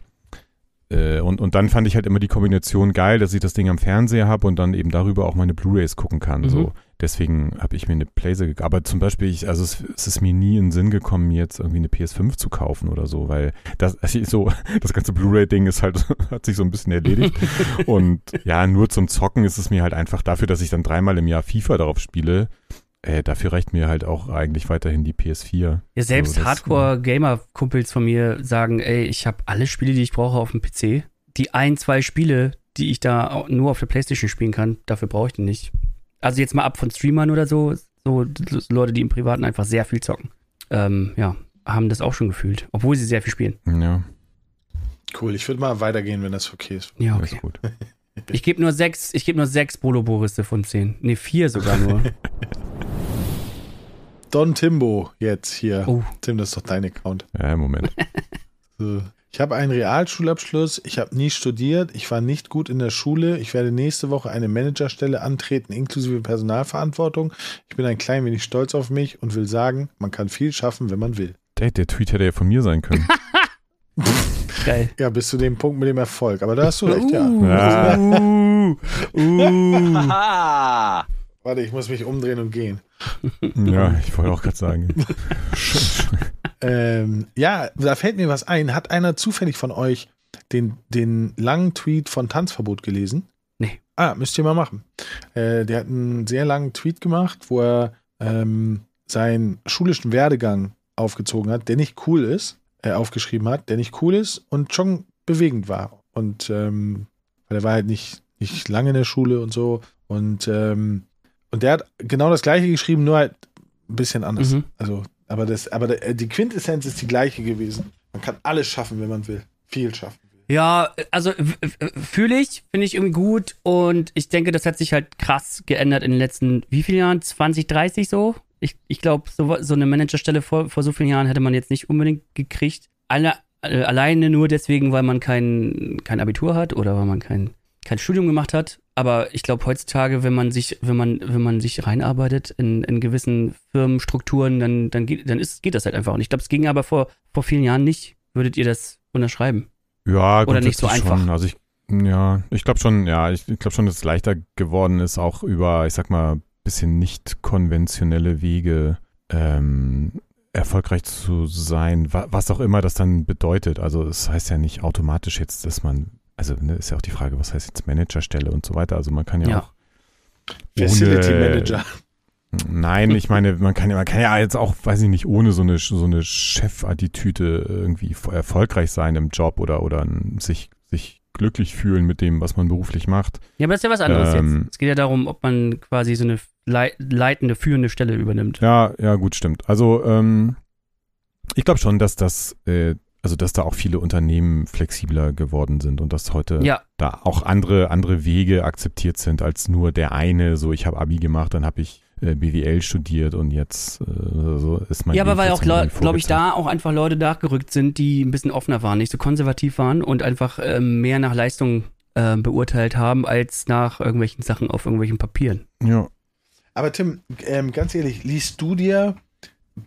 äh, und, und dann fand ich halt immer die Kombination geil, dass ich das Ding am Fernseher habe und dann eben darüber auch meine Blu-Rays gucken kann. Mhm. So. Deswegen habe ich mir eine Playse gekauft. Aber zum Beispiel, ich, also es, es ist mir nie in den Sinn gekommen, mir jetzt irgendwie eine PS5 zu kaufen oder so, weil das *laughs* also so, das ganze Blu-ray-Ding ist halt, *laughs* hat sich so ein bisschen erledigt. *laughs* und ja, nur zum Zocken ist es mir halt einfach dafür, dass ich dann dreimal im Jahr FIFA darauf spiele. Äh, dafür reicht mir halt auch eigentlich weiterhin die PS4. Ja, selbst So, Hardcore-Gamer-Kumpels von mir sagen, ey, ich habe alle Spiele, die ich brauche auf dem PC. Die ein, zwei Spiele, die ich da nur auf der Playstation spielen kann, dafür brauche ich die nicht. Also jetzt mal ab von Streamern oder so, so Leute, die im Privaten einfach sehr viel zocken. Ähm, ja, haben das auch schon gefühlt, obwohl sie sehr viel spielen. Ja, Cool, ich würde mal weitergehen, wenn das okay ist. Ja, ist okay. gut. *laughs* Ich gebe nur sechs, ich gebe nur sechs Bolo Borisse von zehn. Nee, vier sogar nur. *laughs* Don Timbo jetzt hier. Oh. Tim, das ist doch dein Account. Ja, im Moment. *laughs* So. Ich habe einen Realschulabschluss, ich habe nie studiert, ich war nicht gut in der Schule, ich werde nächste Woche eine Managerstelle antreten, inklusive Personalverantwortung. Ich bin ein klein wenig stolz auf mich und will sagen, man kann viel schaffen, wenn man will. Der, der Tweet hätte ja von mir sein können. *laughs* Geil. Ja, bis zu dem Punkt mit dem Erfolg. Aber da hast du recht, ja. Uh, uh. *laughs* Warte, ich muss mich umdrehen und gehen. ja, ich wollte auch gerade sagen. *laughs* Ähm, ja, da fällt mir was ein. Hat einer zufällig von euch den, den langen Tweet von Tanzverbot gelesen? Nee. Ah, müsst ihr mal machen. Äh, der hat einen sehr langen Tweet gemacht, wo er ähm, seinen schulischen Werdegang aufgezogen hat, der nicht cool ist, äh, aufgeschrieben hat, der nicht cool ist und schon bewegend war. Und ähm, weil er war halt nicht, nicht lange in der Schule und so. Und, ähm, und der hat genau das gleiche geschrieben, nur halt ein bisschen anders. Mhm. Also, aber das, aber der, die Quintessenz ist die gleiche gewesen. Man kann alles schaffen, wenn man will. Viel schaffen. Ja, also fühle ich, finde ich irgendwie gut und ich denke, das hat sich halt krass geändert in den letzten, wie vielen Jahren? 20, 30 so? Ich, ich glaube, so, so eine Managerstelle vor, vor so vielen Jahren hätte man jetzt nicht unbedingt gekriegt. Alle, alleine nur deswegen, weil man kein, kein Abitur hat oder weil man kein, kein Studium gemacht hat. Aber ich glaube, heutzutage, wenn man sich, wenn man, wenn man sich reinarbeitet in, in gewissen Firmenstrukturen, dann, dann, geht, dann ist, geht das halt einfach. Und ich glaube, es ging aber vor, vor vielen Jahren nicht. Würdet ihr das unterschreiben? Ja, Oder nicht so einfach? Schon. Also ich, ja, ich glaube schon, ja, ich glaube schon, dass es leichter geworden ist, auch über, ich sag mal, bisschen nicht konventionelle Wege ähm, erfolgreich zu sein, wa was auch immer das dann bedeutet. Also es heißt ja nicht automatisch jetzt, dass man, also ne, ist ja auch die Frage, was heißt jetzt Managerstelle und so weiter. Also man kann ja, Ja. auch Facility ohne- Manager. Nein, ich meine, man kann ja, man kann ja jetzt auch, weiß ich nicht, ohne so eine, so eine Chefattitüde irgendwie erfolgreich sein im Job oder, oder sich, sich glücklich fühlen mit dem, was man beruflich macht. Ja, aber das ist ja was anderes Ähm, jetzt. Es geht ja darum, ob man quasi so eine leitende, führende Stelle übernimmt. Ja, ja, gut, stimmt. Also, ähm, ich glaube schon, dass das, äh, also dass da auch viele Unternehmen flexibler geworden sind und dass heute Ja, da auch andere, andere Wege akzeptiert sind als nur der eine, so ich habe Abi gemacht, dann habe ich äh, BWL studiert und jetzt äh, so ist mein ja aber weil auch, glaube ich, da auch einfach Leute nachgerückt sind, die ein bisschen offener waren, nicht so konservativ waren und einfach ähm, mehr nach Leistung äh, beurteilt haben, als nach irgendwelchen Sachen auf irgendwelchen Papieren. Ja. Aber Tim, ähm, ganz ehrlich, liest du dir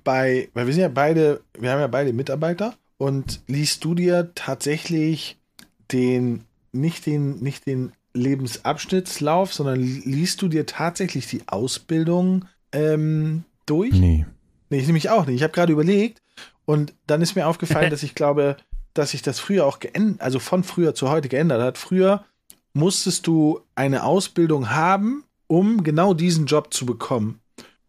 bei, weil wir sind ja beide, wir haben ja beide Mitarbeiter und liest du dir tatsächlich den, nicht den, nicht den Lebensabschnittslauf, sondern liest du dir tatsächlich die Ausbildung ähm, durch? Nee. Nee, ich nämlich auch nicht. Ich habe gerade überlegt und dann ist mir aufgefallen, *laughs* dass ich glaube, dass sich das früher auch geändert, also von früher zu heute geändert hat. Früher musstest du eine Ausbildung haben, um genau diesen Job zu bekommen.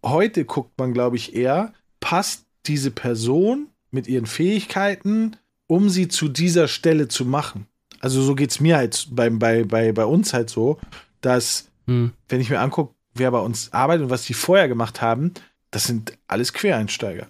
Heute guckt man, glaube ich, eher, passt diese Person mit ihren Fähigkeiten, um sie zu dieser Stelle zu machen. Also so geht es mir halt bei, bei, bei, bei uns halt so, dass, hm. wenn ich mir angucke, wer bei uns arbeitet und was die vorher gemacht haben, das sind alles Quereinsteiger.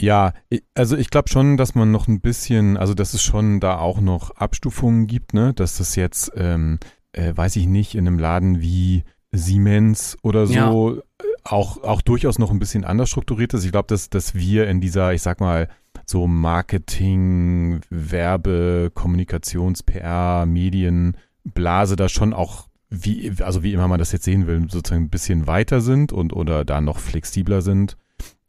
Ja, also ich glaube schon, dass man noch ein bisschen, also dass es schon da auch noch Abstufungen gibt, ne? Dass das jetzt, ähm, äh, weiß ich nicht, in einem Laden wie Siemens oder so ja. auch, auch durchaus noch ein bisschen anders strukturiert ist. Ich glaube, dass, dass wir in dieser, ich sag mal, so Marketing, Werbe, Kommunikations, PR, Medienblase da schon auch wie, also wie immer man das jetzt sehen will, sozusagen ein bisschen weiter sind und oder da noch flexibler sind.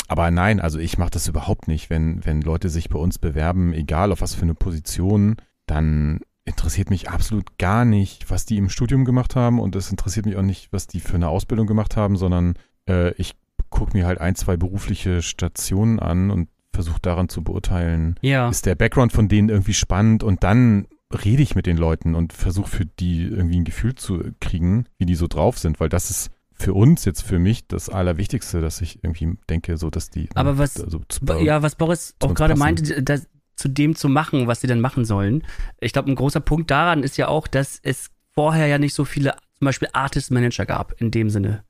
Aber nein, also ich mache das überhaupt nicht. Wenn, wenn Leute sich bei uns bewerben, egal auf was für eine Position, dann interessiert mich absolut gar nicht, was die im Studium gemacht haben und es interessiert mich auch nicht, was die für eine Ausbildung gemacht haben, sondern äh, ich gucke mir halt ein, zwei berufliche Stationen an und versuche daran zu beurteilen, ja. ist der Background von denen irgendwie spannend und dann rede ich mit den Leuten und versuche für die irgendwie ein Gefühl zu kriegen, wie die so drauf sind, weil das ist für uns jetzt für mich das Allerwichtigste, dass ich irgendwie denke, so dass die. Aber was, also ja, was Boris auch gerade meinte, dass, zu dem zu machen, was sie dann machen sollen. Ich glaube, ein großer Punkt daran ist ja auch, dass es vorher ja nicht so viele, zum Beispiel Artist Manager gab, in dem Sinne.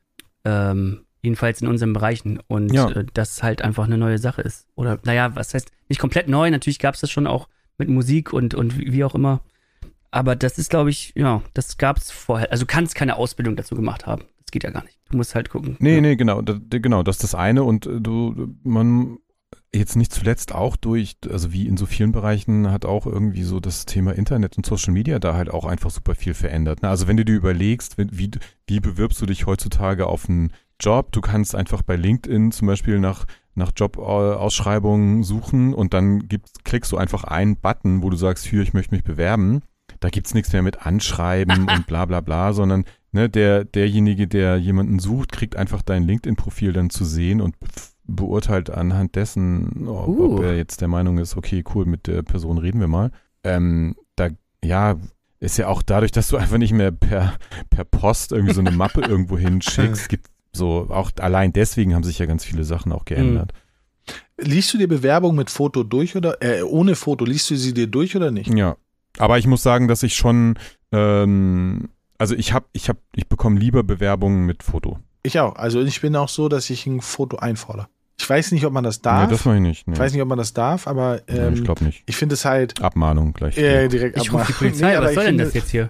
Ähm, jedenfalls in unseren Bereichen. Und ja. äh, das halt einfach eine neue Sache ist. Oder, naja, was heißt, nicht komplett neu, natürlich gab es das schon auch mit Musik und, und wie auch immer. Aber das ist, glaube ich, ja, das gab es vorher. Also du kannst keine Ausbildung dazu gemacht haben. Das geht ja gar nicht. Du musst halt gucken. Nee, ja. nee, genau. Das, genau, das ist das eine. Und äh, du, man jetzt nicht zuletzt auch durch, also wie in so vielen Bereichen hat auch irgendwie so das Thema Internet und Social Media da halt auch einfach super viel verändert. Ne? Also wenn du dir überlegst, wie, wie bewirbst du dich heutzutage auf einen Job? Du kannst einfach bei LinkedIn zum Beispiel nach, nach Jobausschreibungen suchen und dann gibt's, klickst du einfach einen Button, wo du sagst, hier, ich möchte mich bewerben. Da gibt's nichts mehr mit Anschreiben *laughs* und bla bla bla, sondern ne, der, derjenige, der jemanden sucht, kriegt einfach dein LinkedIn-Profil dann zu sehen und beurteilt anhand dessen, ob, uh. ob, er jetzt der Meinung ist, okay, cool, mit der Person reden wir mal. Ähm, da, ja, ist ja auch dadurch, dass du einfach nicht mehr per, per Post irgendwie so eine Mappe *laughs* irgendwo hinschickst, gibt so, auch allein deswegen haben sich ja ganz viele Sachen auch geändert. Mhm. Liest du dir Bewerbung mit Foto durch oder äh, ohne Foto, liest du sie dir durch oder nicht? Ja. Aber ich muss sagen, dass ich schon, ähm, also ich habe, ich habe, ich bekomme lieber Bewerbungen mit Foto. Ich auch. Also ich bin auch so, dass ich ein Foto einfordere. Ich weiß nicht, ob man das darf. Nee, das mache ich nicht. Nee. Ich weiß nicht, ob man das darf, aber ähm, nee, ich glaube nicht. Ich finde es halt. Abmahnung gleich. Ja, direkt ich rufe die Polizei. *laughs* nee, was soll denn das jetzt hier?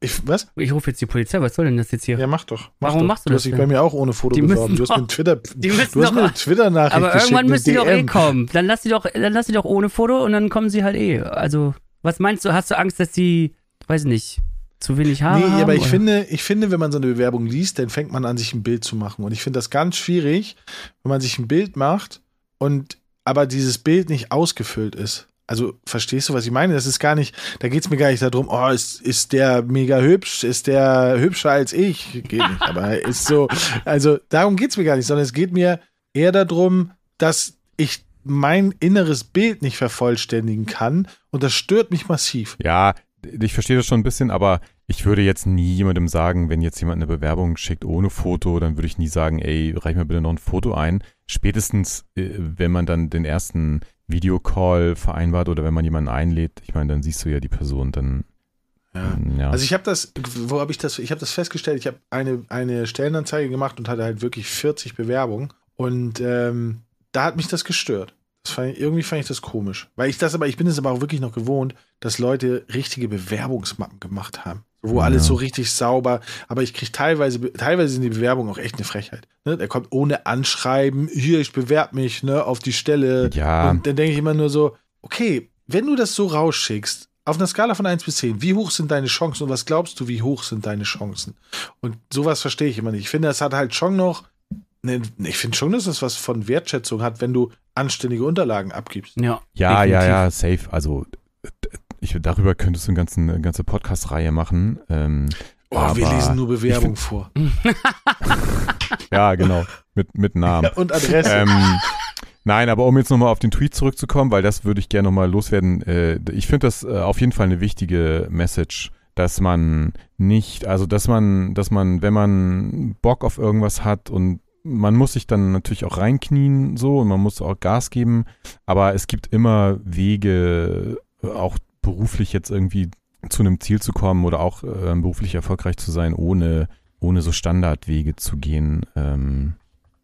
Ich, was? Ich rufe jetzt die Polizei. Was soll denn das jetzt hier? Ja, mach doch. Mach Warum doch. machst du, du das? Du hast dich bei mir auch ohne Foto die beworben. Du hast mir Twitter, *laughs* die müssen du hast mir eine Twitter-Nachricht Aber irgendwann müssen die doch eh kommen. Dann lass sie doch, dann lass sie doch ohne Foto und dann kommen sie halt eh. Also, was meinst du? Hast du Angst, dass sie, weiß nicht, zu wenig Haare nee, haben? aber ich finde, ich finde, wenn man so eine Bewerbung liest, dann fängt man an, sich ein Bild zu machen. Und ich finde das ganz schwierig, wenn man sich ein Bild macht und aber dieses Bild nicht ausgefüllt ist. Also verstehst du, was ich meine? Das ist gar nicht, da geht es mir gar nicht darum, oh, ist, ist der mega hübsch, ist der hübscher als ich? Geht nicht, aber *laughs* ist so, also darum geht es mir gar nicht, sondern es geht mir eher darum, dass ich mein inneres Bild nicht vervollständigen kann und das stört mich massiv. Ja, ich verstehe das schon ein bisschen, aber ich würde jetzt nie jemandem sagen, wenn jetzt jemand eine Bewerbung schickt ohne Foto, dann würde ich nie sagen, ey, reich mir bitte noch ein Foto ein. Spätestens, äh, wenn man dann den ersten Videocall vereinbart oder wenn man jemanden einlädt, ich meine, dann siehst du ja die Person, dann. Ja. Ja. Also ich habe das, wo habe ich das, ich habe das festgestellt, ich habe eine, eine Stellenanzeige gemacht und hatte halt wirklich 40 Bewerbungen und ähm, da hat mich das gestört. Fand ich, irgendwie fand ich das komisch. Weil ich das aber, ich bin es aber auch wirklich noch gewohnt, dass Leute richtige Bewerbungsmappen gemacht haben. Wo ja. alles so richtig sauber, aber ich kriege teilweise, teilweise sind die Bewerbungen auch echt eine Frechheit. Ne? Der kommt ohne Anschreiben, hier, ich bewerbe mich, ne, auf die Stelle. Ja. Und dann denke ich immer nur so, okay, wenn du das so rausschickst, auf einer Skala von 1 bis 10, wie hoch sind deine Chancen und was glaubst du, wie hoch sind deine Chancen? Und sowas verstehe ich immer nicht. Ich finde, das hat halt schon noch Ne, ich finde schon, dass das was von Wertschätzung hat, wenn du anständige Unterlagen abgibst. Ja, Ja, ja, definitiv. ja, safe. Also ich, darüber könntest du eine, ganze, eine ganze Podcast-Reihe machen. Ähm, Oh, wir lesen nur Bewerbung find- vor. *laughs* Ja, genau. Mit, mit Namen. Und Adresse. ähm, nein, aber um jetzt nochmal auf den Tweet zurückzukommen, weil das würde ich gerne nochmal loswerden. Äh, ich finde das äh, auf jeden Fall eine wichtige Message, dass man nicht, also dass man, dass man, wenn man Bock auf irgendwas hat und man muss sich dann natürlich auch reinknien so und man muss auch Gas geben, aber es gibt immer Wege, auch beruflich jetzt irgendwie zu einem Ziel zu kommen oder auch äh, beruflich erfolgreich zu sein, ohne, ohne so Standardwege zu gehen. Ähm,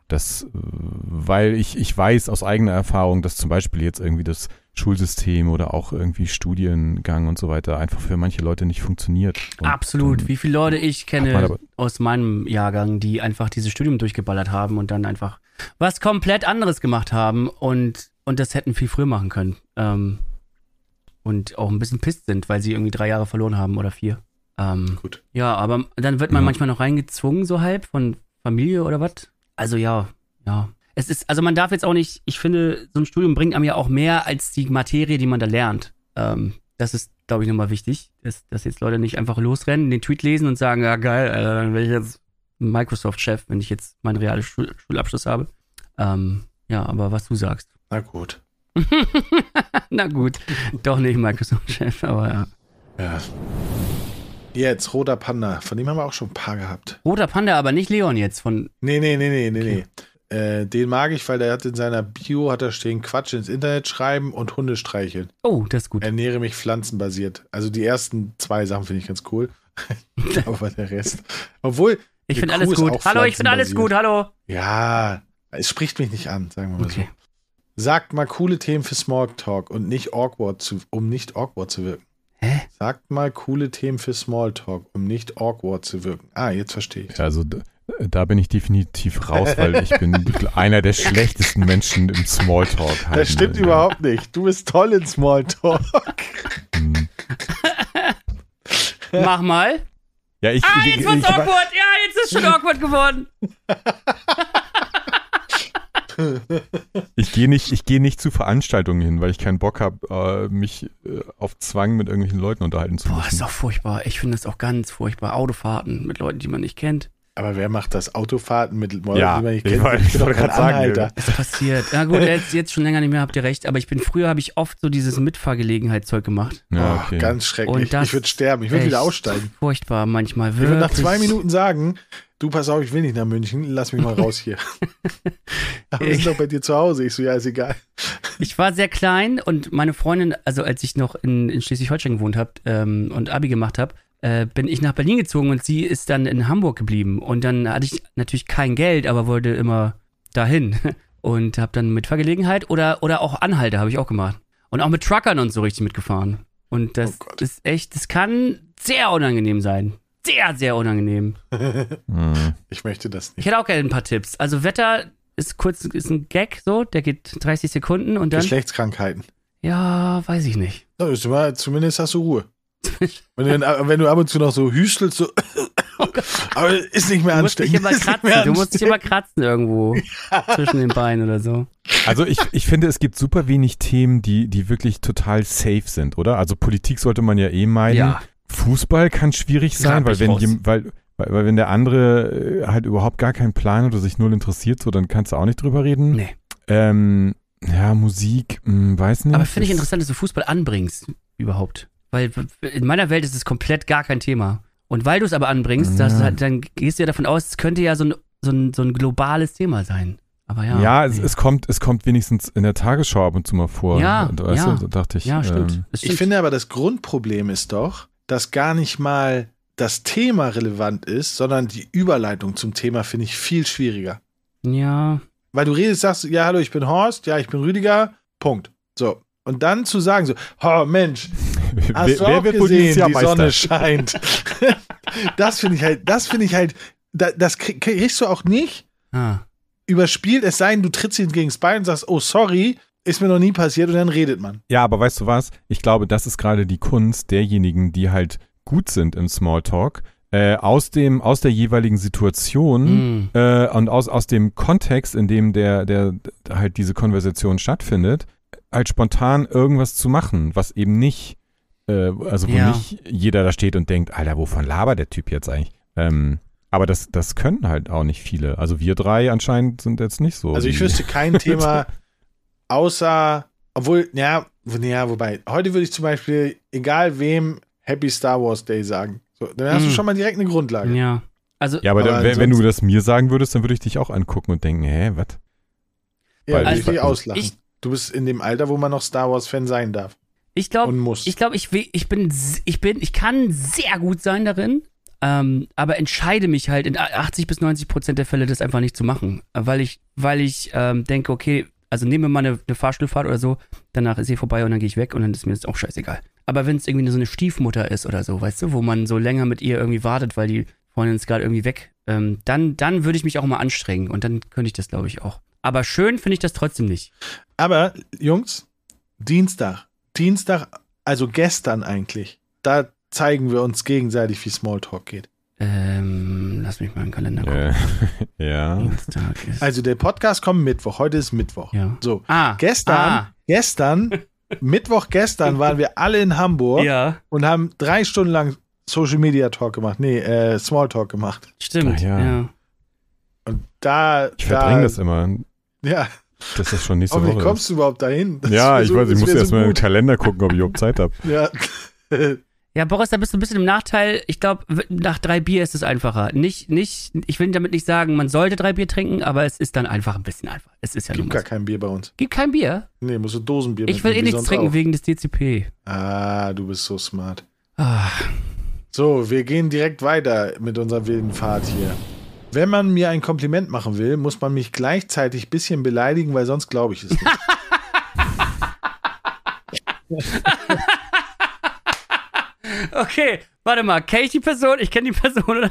das, äh, weil ich, ich weiß aus eigener Erfahrung, dass zum Beispiel jetzt irgendwie das Schulsystem oder auch irgendwie Studiengang und so weiter einfach für manche Leute nicht funktioniert. Und Absolut. Wie viele Leute ich kenne aus meinem Jahrgang, die einfach dieses Studium durchgeballert haben und dann einfach was komplett anderes gemacht haben und, und das hätten viel früher machen können. Ähm, und auch ein bisschen pisst sind, weil sie irgendwie drei Jahre verloren haben oder vier. Ähm, Gut. ja, aber dann wird man Ja. manchmal noch reingezwungen, so halb von Familie oder was. Also ja, ja. Es ist, also man darf jetzt auch nicht, ich finde, so ein Studium bringt einem ja auch mehr als die Materie, die man da lernt. Ähm, das ist, glaube ich, nochmal wichtig, dass, dass jetzt Leute nicht einfach losrennen, den Tweet lesen und sagen, ja geil, äh, dann werde ich jetzt Microsoft-Chef, wenn ich jetzt meinen realen Schul Schulabschluss habe. Ähm, ja, aber was du sagst. Na gut. *laughs* Na gut, doch nicht Microsoft-Chef, aber ja. Ja. Jetzt, Roter Panda. Von dem haben wir auch schon ein paar gehabt. Roter Panda, aber nicht Leon jetzt von. Nee, nee, nee, nee, nee, nee. Äh, den mag ich, weil der hat in seiner Bio hat da stehen Quatsch ins Internet schreiben und Hunde streicheln. Oh, das ist gut. Ernähre mich pflanzenbasiert. Also die ersten zwei Sachen finde ich ganz cool. *laughs* *laughs* Aber der Rest. Obwohl, Ich finde alles gut. Hallo, ich finde alles gut. Hallo. ja, es spricht mich nicht an, sagen wir mal Okay. so. Sagt mal coole Themen für Smalltalk und nicht awkward zu, um nicht awkward zu wirken. Hä? Sagt mal coole Themen für Smalltalk, um nicht awkward zu wirken. Ah, jetzt verstehe ich. Also da bin ich definitiv raus, weil ich bin *laughs* einer der schlechtesten Menschen im Smalltalk. halt, Das stimmt ne? überhaupt nicht. Du bist toll in Smalltalk. Hm. Mach mal. Ja, ich, Ah, jetzt wird's awkward. Ja, jetzt ist schon *laughs* awkward geworden. ich gehe nicht, ich gehe nicht zu Veranstaltungen hin, weil ich keinen Bock habe, äh, mich äh, auf Zwang mit irgendwelchen Leuten unterhalten zu Boah, müssen. ist doch furchtbar. Ich finde das auch ganz furchtbar. Autofahrten mit Leuten, die man nicht kennt. Aber wer macht das? Autofahrten mit Leuten, Ja, die man nicht ich kennt? wollte- Ich wollte gerade sagen, Anhalter. Es passiert. Na gut, jetzt, jetzt schon länger nicht mehr, habt ihr recht. Aber ich bin früher, habe ich oft so dieses Mitfahrgelegenheitszeug gemacht. ja, Oh, okay. Ganz schrecklich. Und das Ich würde sterben. Ich würde wieder aussteigen. Furchtbar manchmal. Ich würde nach wirklich. zwei Minuten sagen, du pass auf, ich will nicht nach München, lass mich mal raus hier. *laughs* Aber wir sind doch bei dir zu Hause. Ich so, ja, ist egal. Ich war sehr klein und meine Freundin, also als ich noch in, in Schleswig-Holstein gewohnt habe ähm, und Abi gemacht habe, äh, bin ich nach Berlin gezogen und sie ist dann in Hamburg geblieben. Und dann hatte ich natürlich kein Geld, aber wollte immer dahin. *laughs* Und habe dann mit Vergelegenheit oder, oder auch Anhalte habe ich auch gemacht. Und auch mit Truckern und so richtig mitgefahren. Und das Oh ist echt, das kann sehr unangenehm sein. Sehr, sehr unangenehm. *laughs* Hm. Ich möchte das Ich nicht. hätte auch gerne ein paar Tipps. Also Wetter ist kurz, ist ein Gag so, der geht 30 Sekunden und dann. Geschlechtskrankheiten. Ja, weiß ich nicht. Na, ist immer, zumindest hast du Ruhe. Wenn du, dann, wenn du ab und zu noch so hüstelst, so. *laughs* aber ist nicht mehr Du musst dich ansteckend. immer kratzen. Du musst dich immer ansteckend. kratzen irgendwo zwischen den Beinen oder so. Also ich, ich finde, es gibt super wenig Themen, die, die wirklich total safe sind, oder? Also Politik sollte man ja eh meiden. Ja. Fußball kann schwierig sein, weil wenn, weil, weil, weil wenn der andere äh, halt überhaupt gar keinen Plan hat oder sich null interessiert, so dann kannst du auch nicht drüber reden. Nee. Ähm, ja, Musik, hm, weiß nicht. Aber finde ich interessant, dass du Fußball anbringst überhaupt. Weil in meiner Welt ist es komplett gar kein Thema. Und weil du es aber anbringst, Ja. das, halt- dann gehst du ja davon aus, es könnte ja so ein, so ein, so ein globales Thema sein. Aber ja. Ja, es, es, kommt, es kommt wenigstens in der Tagesschau ab und zu mal vor. Ja, Und, weißt ja. du, da dachte ich. ja, stimmt. ähm, stimmt. Ich finde aber, das Grundproblem ist doch, dass gar nicht mal das Thema relevant ist, sondern die Überleitung zum Thema finde ich viel schwieriger. ja, Weil du redest, sagst, ja, hallo, ich bin Horst, ja, ich bin Rüdiger, Punkt. So. Und dann zu sagen so, oh Mensch, *laughs* hast wer, du wer auch gesehen, die Meister? Sonne scheint. *laughs* das finde ich halt, das finde ich halt, da, das krieg- kriegst du auch nicht ah. überspielt, es sei denn, du trittst ihn gegen das Bein und sagst, oh, sorry, ist mir noch nie passiert und dann redet man. Ja, aber weißt du was? Ich glaube, das ist gerade die Kunst derjenigen, die halt gut sind im Smalltalk, äh, aus dem aus der jeweiligen Situation Mm. äh, und aus, aus dem Kontext, in dem der, der der halt diese Konversation stattfindet, halt spontan irgendwas zu machen, was eben nicht, äh, also wo Ja. nicht jeder da steht und denkt, Alter, wovon labert der Typ jetzt eigentlich? Ähm, aber das, das können halt auch nicht viele. Also wir drei anscheinend sind jetzt nicht so. Also ich wüsste kein *laughs* Thema außer, obwohl, ja, ja, wobei, heute würde ich zum Beispiel, egal wem, Happy Star Wars Day sagen. So, dann hast du Mm. schon mal direkt eine Grundlage. Ja. Also, Ja, aber, Aber dann, wenn, wenn du das mir sagen würdest, dann würde ich dich auch angucken und denken, hä, was? Ja, Weil also ich- ich will auslachen. ich- du bist in dem Alter, wo man noch Star Wars Fan sein darf ich glaube, ich glaube, ich, ich bin, ich bin, ich kann sehr gut sein darin, ähm, aber entscheide mich halt in 80 bis 90 Prozent der Fälle, das einfach nicht zu machen, weil ich, weil ich ähm, denke, okay, also nehme mal eine, eine Fahrstuhlfahrt oder so, danach ist sie vorbei und dann gehe ich weg und dann ist mir das auch scheißegal. Aber wenn es irgendwie so eine Stiefmutter ist oder so, weißt du, wo man so länger mit ihr irgendwie wartet, weil die Freundin ist gerade irgendwie weg, ähm, dann, dann würde ich mich auch mal anstrengen und dann könnte ich das, glaube ich, auch. Aber schön finde ich das trotzdem nicht. Aber, Jungs, Dienstag. Dienstag, also gestern eigentlich. Da zeigen wir uns gegenseitig, wie Smalltalk geht. Ähm, lass mich mal in den Kalender gucken. Äh, *laughs* ja. Dienstag ist. Also der Podcast kommt Mittwoch. Heute ist Mittwoch. ja. So. Ah, Gestern, Ah, gestern, *laughs* Mittwoch gestern waren wir alle in Hamburg ja, und haben drei Stunden lang Social Media Talk gemacht. Nee, äh, Smalltalk gemacht. stimmt. Ach ja. ja. Und da, Ich da verdränge das immer. ja, Das ist schon nächste hoffentlich Woche. kommst du überhaupt dahin. Das ja, ich so- weiß, ich muss wär erst so mal im gut. Kalender gucken, ob ich überhaupt Zeit habe. *laughs* Ja. Ja, Boris, da bist du ein bisschen im Nachteil. Ich glaube, nach drei Bier ist es einfacher. Nicht, nicht, ich will damit nicht sagen, man sollte drei Bier trinken, aber es ist dann einfach ein bisschen einfach. Es ist ja Gibt gar so. kein Bier bei uns. Gibt kein Bier. Nee, musst du Dosenbier Ich will eh wie nichts trinken auch. wegen des DCP. Ah, du bist so smart. Ah, So, wir gehen direkt weiter mit unserer wilden Fahrt hier. Wenn man mir ein Kompliment machen will, muss man mich gleichzeitig ein bisschen beleidigen, weil sonst glaube ich es nicht. *laughs* okay, warte mal. Kenne ich die Person? Ich kenne die Person. Oder?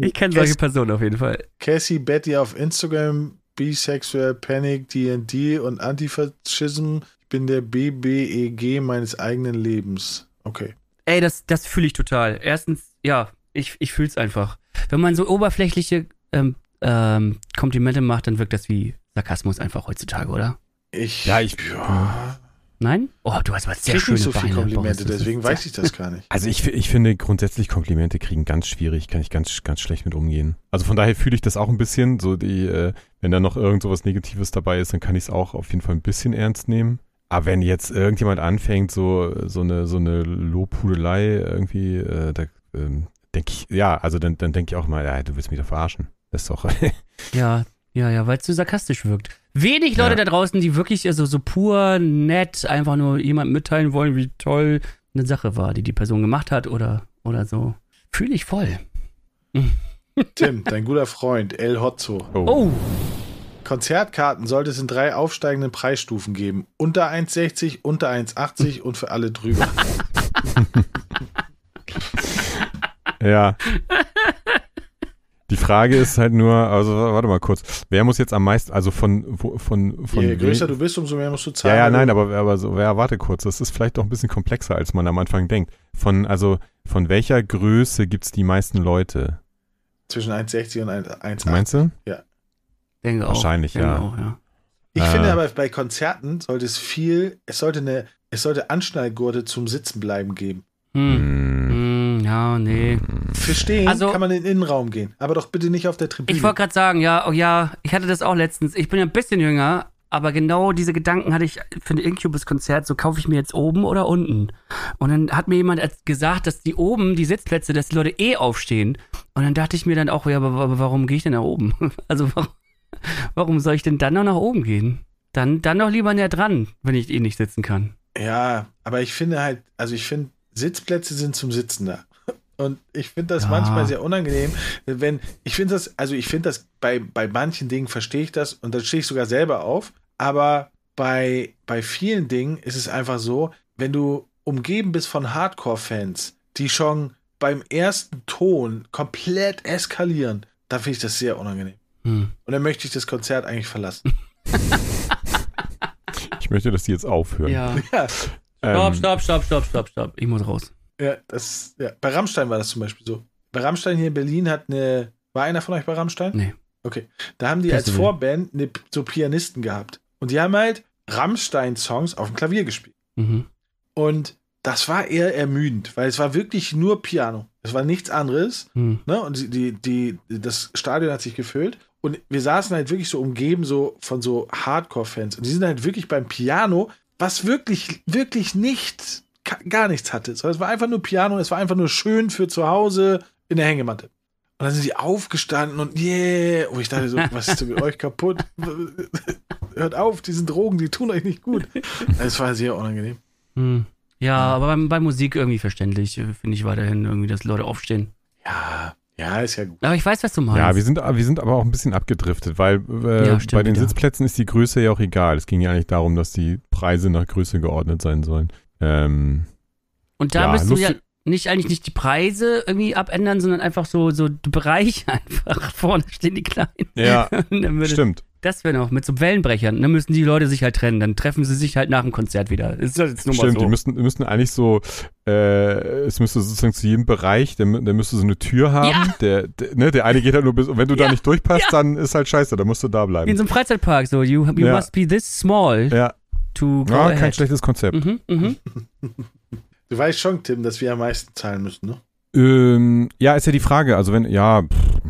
Ich kenne solche Personen auf jeden Fall. Cassie Betty auf Instagram, bisexuell, Panic, D&D und Antifaschism. Ich bin der BBEG meines eigenen Lebens. Okay. Ey, das, das fühle ich total. Erstens, ja, ich, ich fühle es einfach. Wenn man so oberflächliche ähm, ähm, Komplimente macht, dann wirkt das wie Sarkasmus einfach heutzutage, oder? Ich, Ja, ich- ja, Nein? Oh, du hast was sehr krieg schöne nicht so viele Komplimente, deswegen weiß ich das gar nicht. Also ich, ich finde grundsätzlich Komplimente kriegen ganz schwierig, kann ich ganz, ganz schlecht mit umgehen. Also von daher fühle ich das auch ein bisschen, so die, äh, wenn da noch irgend so was Negatives dabei ist, dann kann ich es auch auf jeden Fall ein bisschen ernst nehmen. Aber wenn jetzt irgendjemand anfängt, so, so eine, so eine Lobhudelei irgendwie, äh, da ähm, denke ich, ja, also dann, dann denke ich auch mal, ja, du willst mich doch verarschen. Das ist doch, *laughs* Ja, ja, ja, weil es zu sarkastisch wirkt. Wenig Leute Ja. da draußen, die wirklich also so pur nett einfach nur jemand mitteilen wollen, wie toll eine Sache war, die die Person gemacht hat oder, oder so. Fühle ich voll. *laughs* Tim, dein guter Freund, El Hotzo. Oh, Konzertkarten sollte es in drei aufsteigenden Preisstufen geben. Unter 1,60, unter 1,80 und für alle drüber. *laughs* Ja. Die Frage ist halt nur, also warte mal kurz, wer muss jetzt am meisten, also von, wo- von, von Je größer du bist, umso mehr musst du Ja, zahlen. ja, weil nein, aber, aber so, ja, warte kurz, das ist vielleicht doch ein bisschen komplexer, als man am Anfang denkt. Von, also, von welcher Größe gibt es die meisten Leute? Zwischen 1,60 und 1,80. Meinst du? denke auch. Wahrscheinlich, denke ja. Auch, ja. Ich Äh. finde aber bei Konzerten sollte es viel, es sollte eine, es sollte Anschnallgurte zum Sitzenbleiben geben. Hm. Ja, nee. Für Stehen Also- kann man in den Innenraum gehen, aber doch bitte nicht auf der Tribüne. Ich wollte gerade sagen, ja, oh ja, ich hatte das auch letztens. Ich bin ja ein bisschen jünger, aber genau diese Gedanken hatte ich für ein Incubus-Konzert. So kaufe ich mir jetzt oben oder unten. Und dann hat mir jemand gesagt, dass die oben, die Sitzplätze, dass die Leute eh aufstehen. Und dann dachte ich mir dann auch, ja, aber, aber warum gehe ich denn nach oben? *laughs* Also warum, warum soll ich denn dann noch nach oben gehen? Dann, dann doch lieber näher dran, wenn ich eh nicht sitzen kann. Ja, aber ich finde halt, also ich finde, Sitzplätze sind zum Sitzen da. Und ich finde das Ja. manchmal sehr unangenehm, wenn, ich finde das, also ich finde das bei, bei manchen Dingen verstehe ich das und dann stehe ich sogar selber auf, aber bei, bei vielen Dingen ist es einfach so, wenn du umgeben bist von Hardcore-Fans, die schon beim ersten Ton komplett eskalieren, dann finde ich das sehr unangenehm. Hm. Und dann möchte ich das Konzert eigentlich verlassen. *laughs* Ich möchte, dass die jetzt aufhören. Ja. Ja, Ähm, Stopp, stopp, stopp, stopp, stopp, stopp. Ich muss raus. Ja, das, ja. Bei Rammstein war das zum Beispiel so. bei Rammstein hier in Berlin hat eine, war einer von euch bei Rammstein? Nee. Okay. Da haben die als Festival. Vorband eine, so Pianisten gehabt. Und die haben halt Rammstein-Songs auf dem Klavier gespielt. Mhm. Und das war eher ermüdend, weil es war wirklich nur Piano. Es war nichts anderes. Hm. Ne? Und die, die, die, das Stadion hat sich gefüllt. Und wir saßen halt wirklich so umgeben so von so Hardcore-Fans. Und die sind halt wirklich beim Piano, was wirklich, wirklich nichts, ka- gar nichts hatte. Sondern es war einfach nur Piano, es war einfach nur schön für zu Hause in der Hängematte. Und dann sind die aufgestanden und yeah. Und ich dachte so, *laughs* was ist denn mit euch kaputt? *laughs* Hört auf, diesen Drogen, die tun euch nicht gut. Es war sehr unangenehm. Hm. Ja, aber bei, bei Musik irgendwie verständlich, äh, finde ich weiterhin irgendwie, dass Leute aufstehen. Ja, ja, ist ja gut. Aber ich weiß, was du meinst. Ja, wir sind, wir sind aber auch ein bisschen abgedriftet, weil äh, Ja, stimmt, bei den ja. Sitzplätzen ist die Größe ja auch egal. Es ging ja eigentlich darum, dass die Preise nach Größe geordnet sein sollen. Ähm, Und da Ja, müsst du ja nicht eigentlich nicht die Preise irgendwie abändern, sondern einfach so, so die Bereiche *laughs* einfach. Vorne stehen die Kleinen. ja, *laughs* würde, stimmt. das wäre noch mit so Wellenbrechern. Dann müssen die Leute sich halt trennen. Dann treffen sie sich halt nach dem Konzert wieder. Ist das jetzt nur mal Stimmt, die so. müssten, müssten eigentlich so, äh, es müsste sozusagen zu jedem Bereich, der, der müsste so eine Tür haben. Ja. Der, der, ne, der eine geht halt nur bis, und wenn du da Ja. nicht durchpasst, Ja. dann ist halt scheiße, dann musst du da Wie in bleiben. so einem Freizeitpark. So, you, you must be this small Ja, to go ja kein ahead. schlechtes Konzept. Mhm, mhm. *laughs* Du weißt schon, Tim, dass wir am meisten zahlen müssen, ne? Ähm, ja, ist ja die Frage. Also wenn, ja, pff,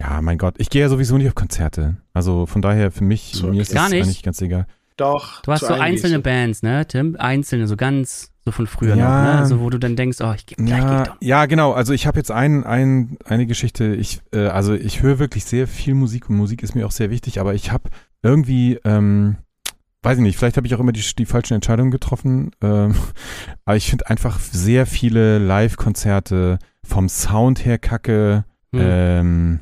ja, mein Gott, ich gehe ja sowieso nicht auf Konzerte. Also von daher für mich, So, mir ist okay. das Gar nicht? eigentlich ganz egal. Doch. Du hast zu so einem einzelne. Bands, ne, Tim? Einzelne, so ganz, so von früher Ja. noch, ne? So, wo du dann denkst, oh, ich geh, gleich geh ich Ja, doch. ja, genau. Also ich habe jetzt ein, ein, eine Geschichte. Ich, äh, also ich höre wirklich sehr viel Musik und Musik ist mir auch sehr wichtig, aber ich habe irgendwie, ähm, weiß ich nicht, vielleicht habe ich auch immer die, die falschen Entscheidungen getroffen. Ähm, *laughs* aber ich finde einfach sehr viele Live-Konzerte vom Sound her kacke. Hm. Ähm,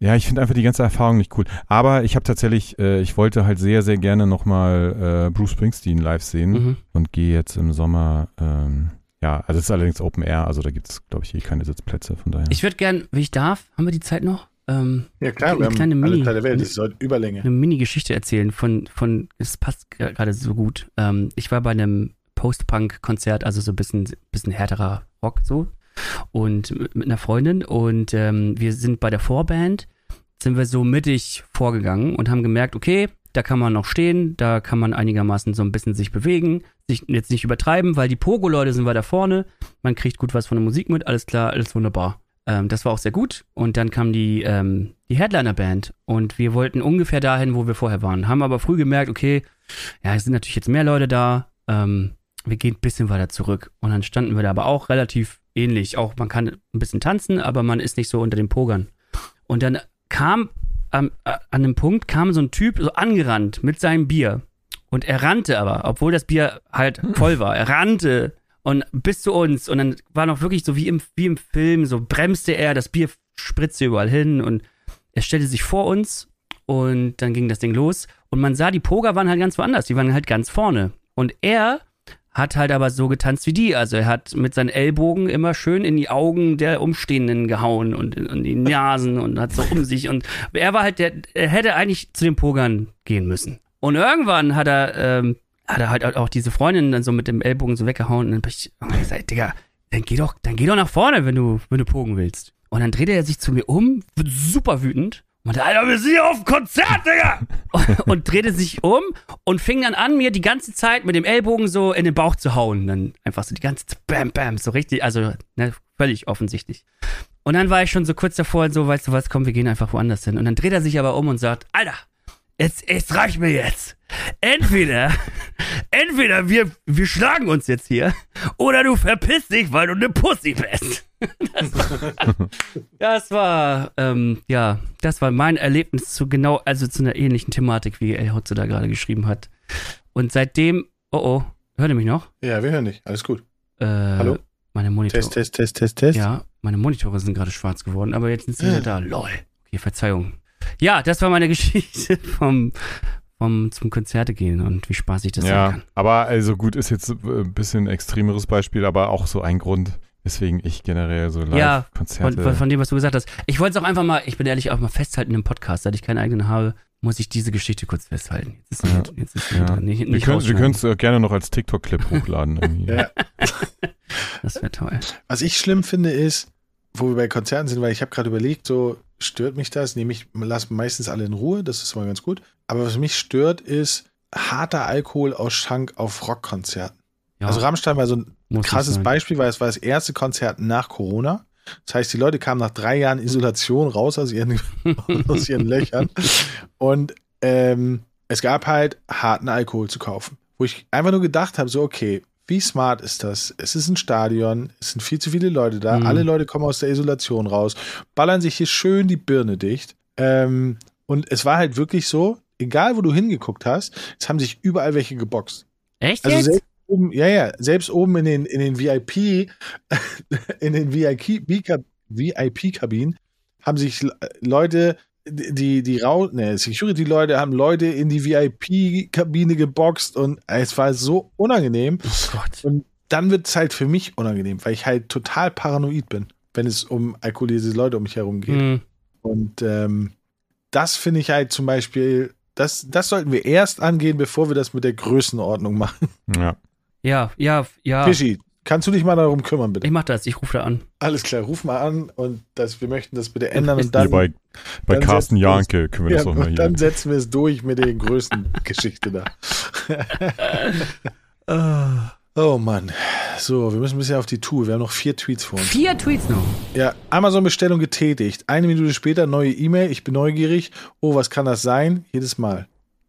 ja, ich finde einfach die ganze Erfahrung nicht cool. Aber ich habe tatsächlich, äh, ich wollte halt sehr, sehr gerne nochmal äh, Bruce Springsteen live sehen Mhm. und gehe jetzt im Sommer, ähm, ja, also es ist allerdings Open Air, also da gibt es, glaube ich, eh keine Sitzplätze, von daher. Ich würde gern, wie ich darf, haben wir die Zeit noch? Ähm, Ja, klar, Eine wir haben kleine alle Mini- Teile der Welt. Das ist heute Überlänge. eine Mini-Geschichte erzählen von, von, es passt gerade so gut. Ähm, ich war bei einem Post-Punk-Konzert, also so ein bisschen, bisschen härterer Rock so und mit, mit einer Freundin und ähm, wir sind bei der Vorband, sind wir so mittig vorgegangen und haben gemerkt, okay, da kann man noch stehen, da kann man einigermaßen so ein bisschen sich bewegen, sich jetzt nicht übertreiben, weil die Pogo-Leute sind weiter vorne, man kriegt gut was von der Musik mit, alles klar, alles wunderbar. Ähm, das war auch sehr gut und dann kam die, ähm, die Headliner-Band und wir wollten ungefähr dahin, wo wir vorher waren, haben aber früh gemerkt, okay, ja, es sind natürlich jetzt mehr Leute da, ähm, wir gehen ein bisschen weiter zurück. Und dann standen wir da aber auch relativ ähnlich. Auch man kann ein bisschen tanzen, aber man ist nicht so unter den Pogern. Und dann kam äh, an einem Punkt kam so ein Typ so angerannt mit seinem Bier. Und er rannte aber, obwohl das Bier halt voll war. Er rannte und bis zu uns. Und dann war noch wirklich so wie im, wie im Film, so bremste er, das Bier spritzte überall hin und er stellte sich vor uns und dann ging das Ding los. Und man sah, die Poger waren halt ganz woanders. Die waren halt ganz vorne. Und er hat halt aber so getanzt wie die. Also er hat mit seinen Ellbogen immer schön in die Augen der Umstehenden gehauen und in, die Nasen und hat so um sich. Und er war halt der, er hätte eigentlich zu den Pogern gehen müssen. Und irgendwann hat er, ähm, hat er halt auch diese Freundin dann so mit dem Ellbogen so weggehauen und dann hab ich irgendwann gesagt, Digga, dann geh doch, dann geh doch nach vorne, wenn du, wenn du pogen willst. Und dann drehte er sich zu mir um, wird super wütend und meinte, Alter, wir sind hier auf dem Konzert, Digga! *laughs* und, und drehte sich um und fing dann an, mir die ganze Zeit mit dem Ellbogen so in den Bauch zu hauen. Dann einfach so die ganze Zeit, bam, bam, so richtig, also ne, völlig offensichtlich. Und dann war ich schon so kurz davor, so, weißt du was, komm, wir gehen einfach woanders hin. Und dann dreht er sich aber um und sagt, Alter, es, es reicht mir jetzt. Entweder, *laughs* entweder wir, wir schlagen uns jetzt hier, oder du verpisst dich, weil du eine Pussy bist. Das *laughs* war, das war ähm, ja, das war mein Erlebnis zu genau, also zu einer ähnlichen Thematik, wie El Hotze da gerade geschrieben hat. Und seitdem, oh oh, hört ihr mich noch? Ja, wir hören dich. Alles gut. Äh, Hallo? Meine Monitore. Test, test, test, test, test. Ja, meine Monitore sind gerade schwarz geworden, aber jetzt sind sie wieder da. Lol. Okay, Verzeihung. Ja, das war meine *laughs* Geschichte vom, vom zum Konzerte gehen und wie spaßig das sein ja, kann. aber also gut, ist jetzt äh, ein bisschen extremeres Beispiel, aber auch so ein Grund, weswegen ich generell so Ja, Von, Live-Konzerte. von, von dem, was du gesagt hast. Ich wollte es auch einfach mal, ich bin ehrlich, auch mal festhalten im Podcast. Seit ich keinen eigenen habe, muss ich diese Geschichte kurz festhalten. Jetzt ist Ja. mit, jetzt ist Ja. nicht, wir nicht können wir rausschneiden. es äh, gerne noch als TikTok-Clip *laughs* hochladen. irgendwie. Ja. Das wäre toll. Was ich schlimm finde, ist, wo wir bei Konzerten sind, weil ich habe gerade überlegt, so stört mich das? Nehme ich, lasse meistens alle in Ruhe, das ist mal ganz gut. Aber was mich stört, ist harter Alkohol aus Schank auf Rockkonzerten. Ja, Also Rammstein war so ein muss krasses. Beispiel, weil es war das erste Konzert nach Corona. Das heißt, die Leute kamen nach drei Jahren Isolation raus aus ihren, *laughs* aus ihren Löchern. Und ähm, es gab halt harten Alkohol zu kaufen. Wo ich einfach nur gedacht habe, so, okay, wie smart ist das? Es ist ein Stadion, es sind viel zu viele Leute da, Mhm. alle Leute kommen aus der Isolation raus, ballern sich hier schön die Birne dicht. Ähm, und es war halt wirklich so, egal wo du hingeguckt hast, es haben sich überall welche geboxt. Echt Also jetzt? selbst oben, ja, ja, selbst oben in den, in den VIP, *laughs* in den VIP-Kabinen VIP haben sich Le- Leute, die, die Rau, ne, Security-Leute haben Leute in die VIP-Kabine geboxt und es war so unangenehm. oh Gott. Und dann wird es halt für mich unangenehm, weil ich halt total paranoid bin, wenn es um alkoholisierte Leute um mich herum geht. Hm. Und ähm, das finde ich halt zum Beispiel, das, das sollten wir erst angehen, bevor wir das mit der Größenordnung machen. Ja. Ja, ja, ja. Fischi, kannst du dich mal darum kümmern, bitte? Ich mach das, ich rufe da an. Alles klar, ruf mal an und das, wir möchten das bitte ändern und dann, Hier bei, bei dann Carsten setzen wir uns- Janke können wir ja, das auch mal hier. dann setzen wir es durch mit der Größengeschichte *laughs* da. *laughs* Oh Mann. So, wir müssen ein bisschen auf die Tour. Wir haben noch vier Tweets vor uns. Vier Tweets noch. Ja, Amazon-Bestellung getätigt. Eine Minute später neue E-Mail. Ich bin neugierig. Oh, was kann das sein? Jedes Mal.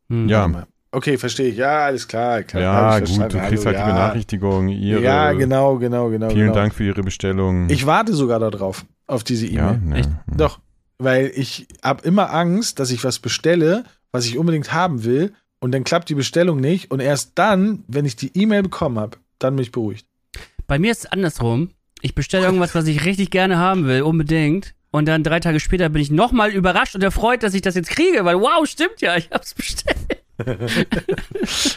Hm. Ja. Okay, verstehe ich. Ja, alles klar. klar Ja, gut, du kriegst Hallo, halt die ja. Benachrichtigung. Ihre, Ja, genau, genau, genau. Vielen genau. Dank für Ihre Bestellung. Ich warte sogar darauf, auf diese ja, E-Mail. ne, Echt? hm. Doch, weil ich habe immer Angst, dass ich was bestelle, was ich unbedingt haben will, und dann klappt die Bestellung nicht. Und erst dann, wenn ich die E-Mail bekommen habe, dann bin ich beruhigt. Bei mir ist es andersrum. Ich bestelle irgendwas, was ich richtig gerne haben will, unbedingt. Und dann drei Tage später bin ich nochmal überrascht und erfreut, dass ich das jetzt kriege, weil wow, stimmt ja, ich hab's bestellt.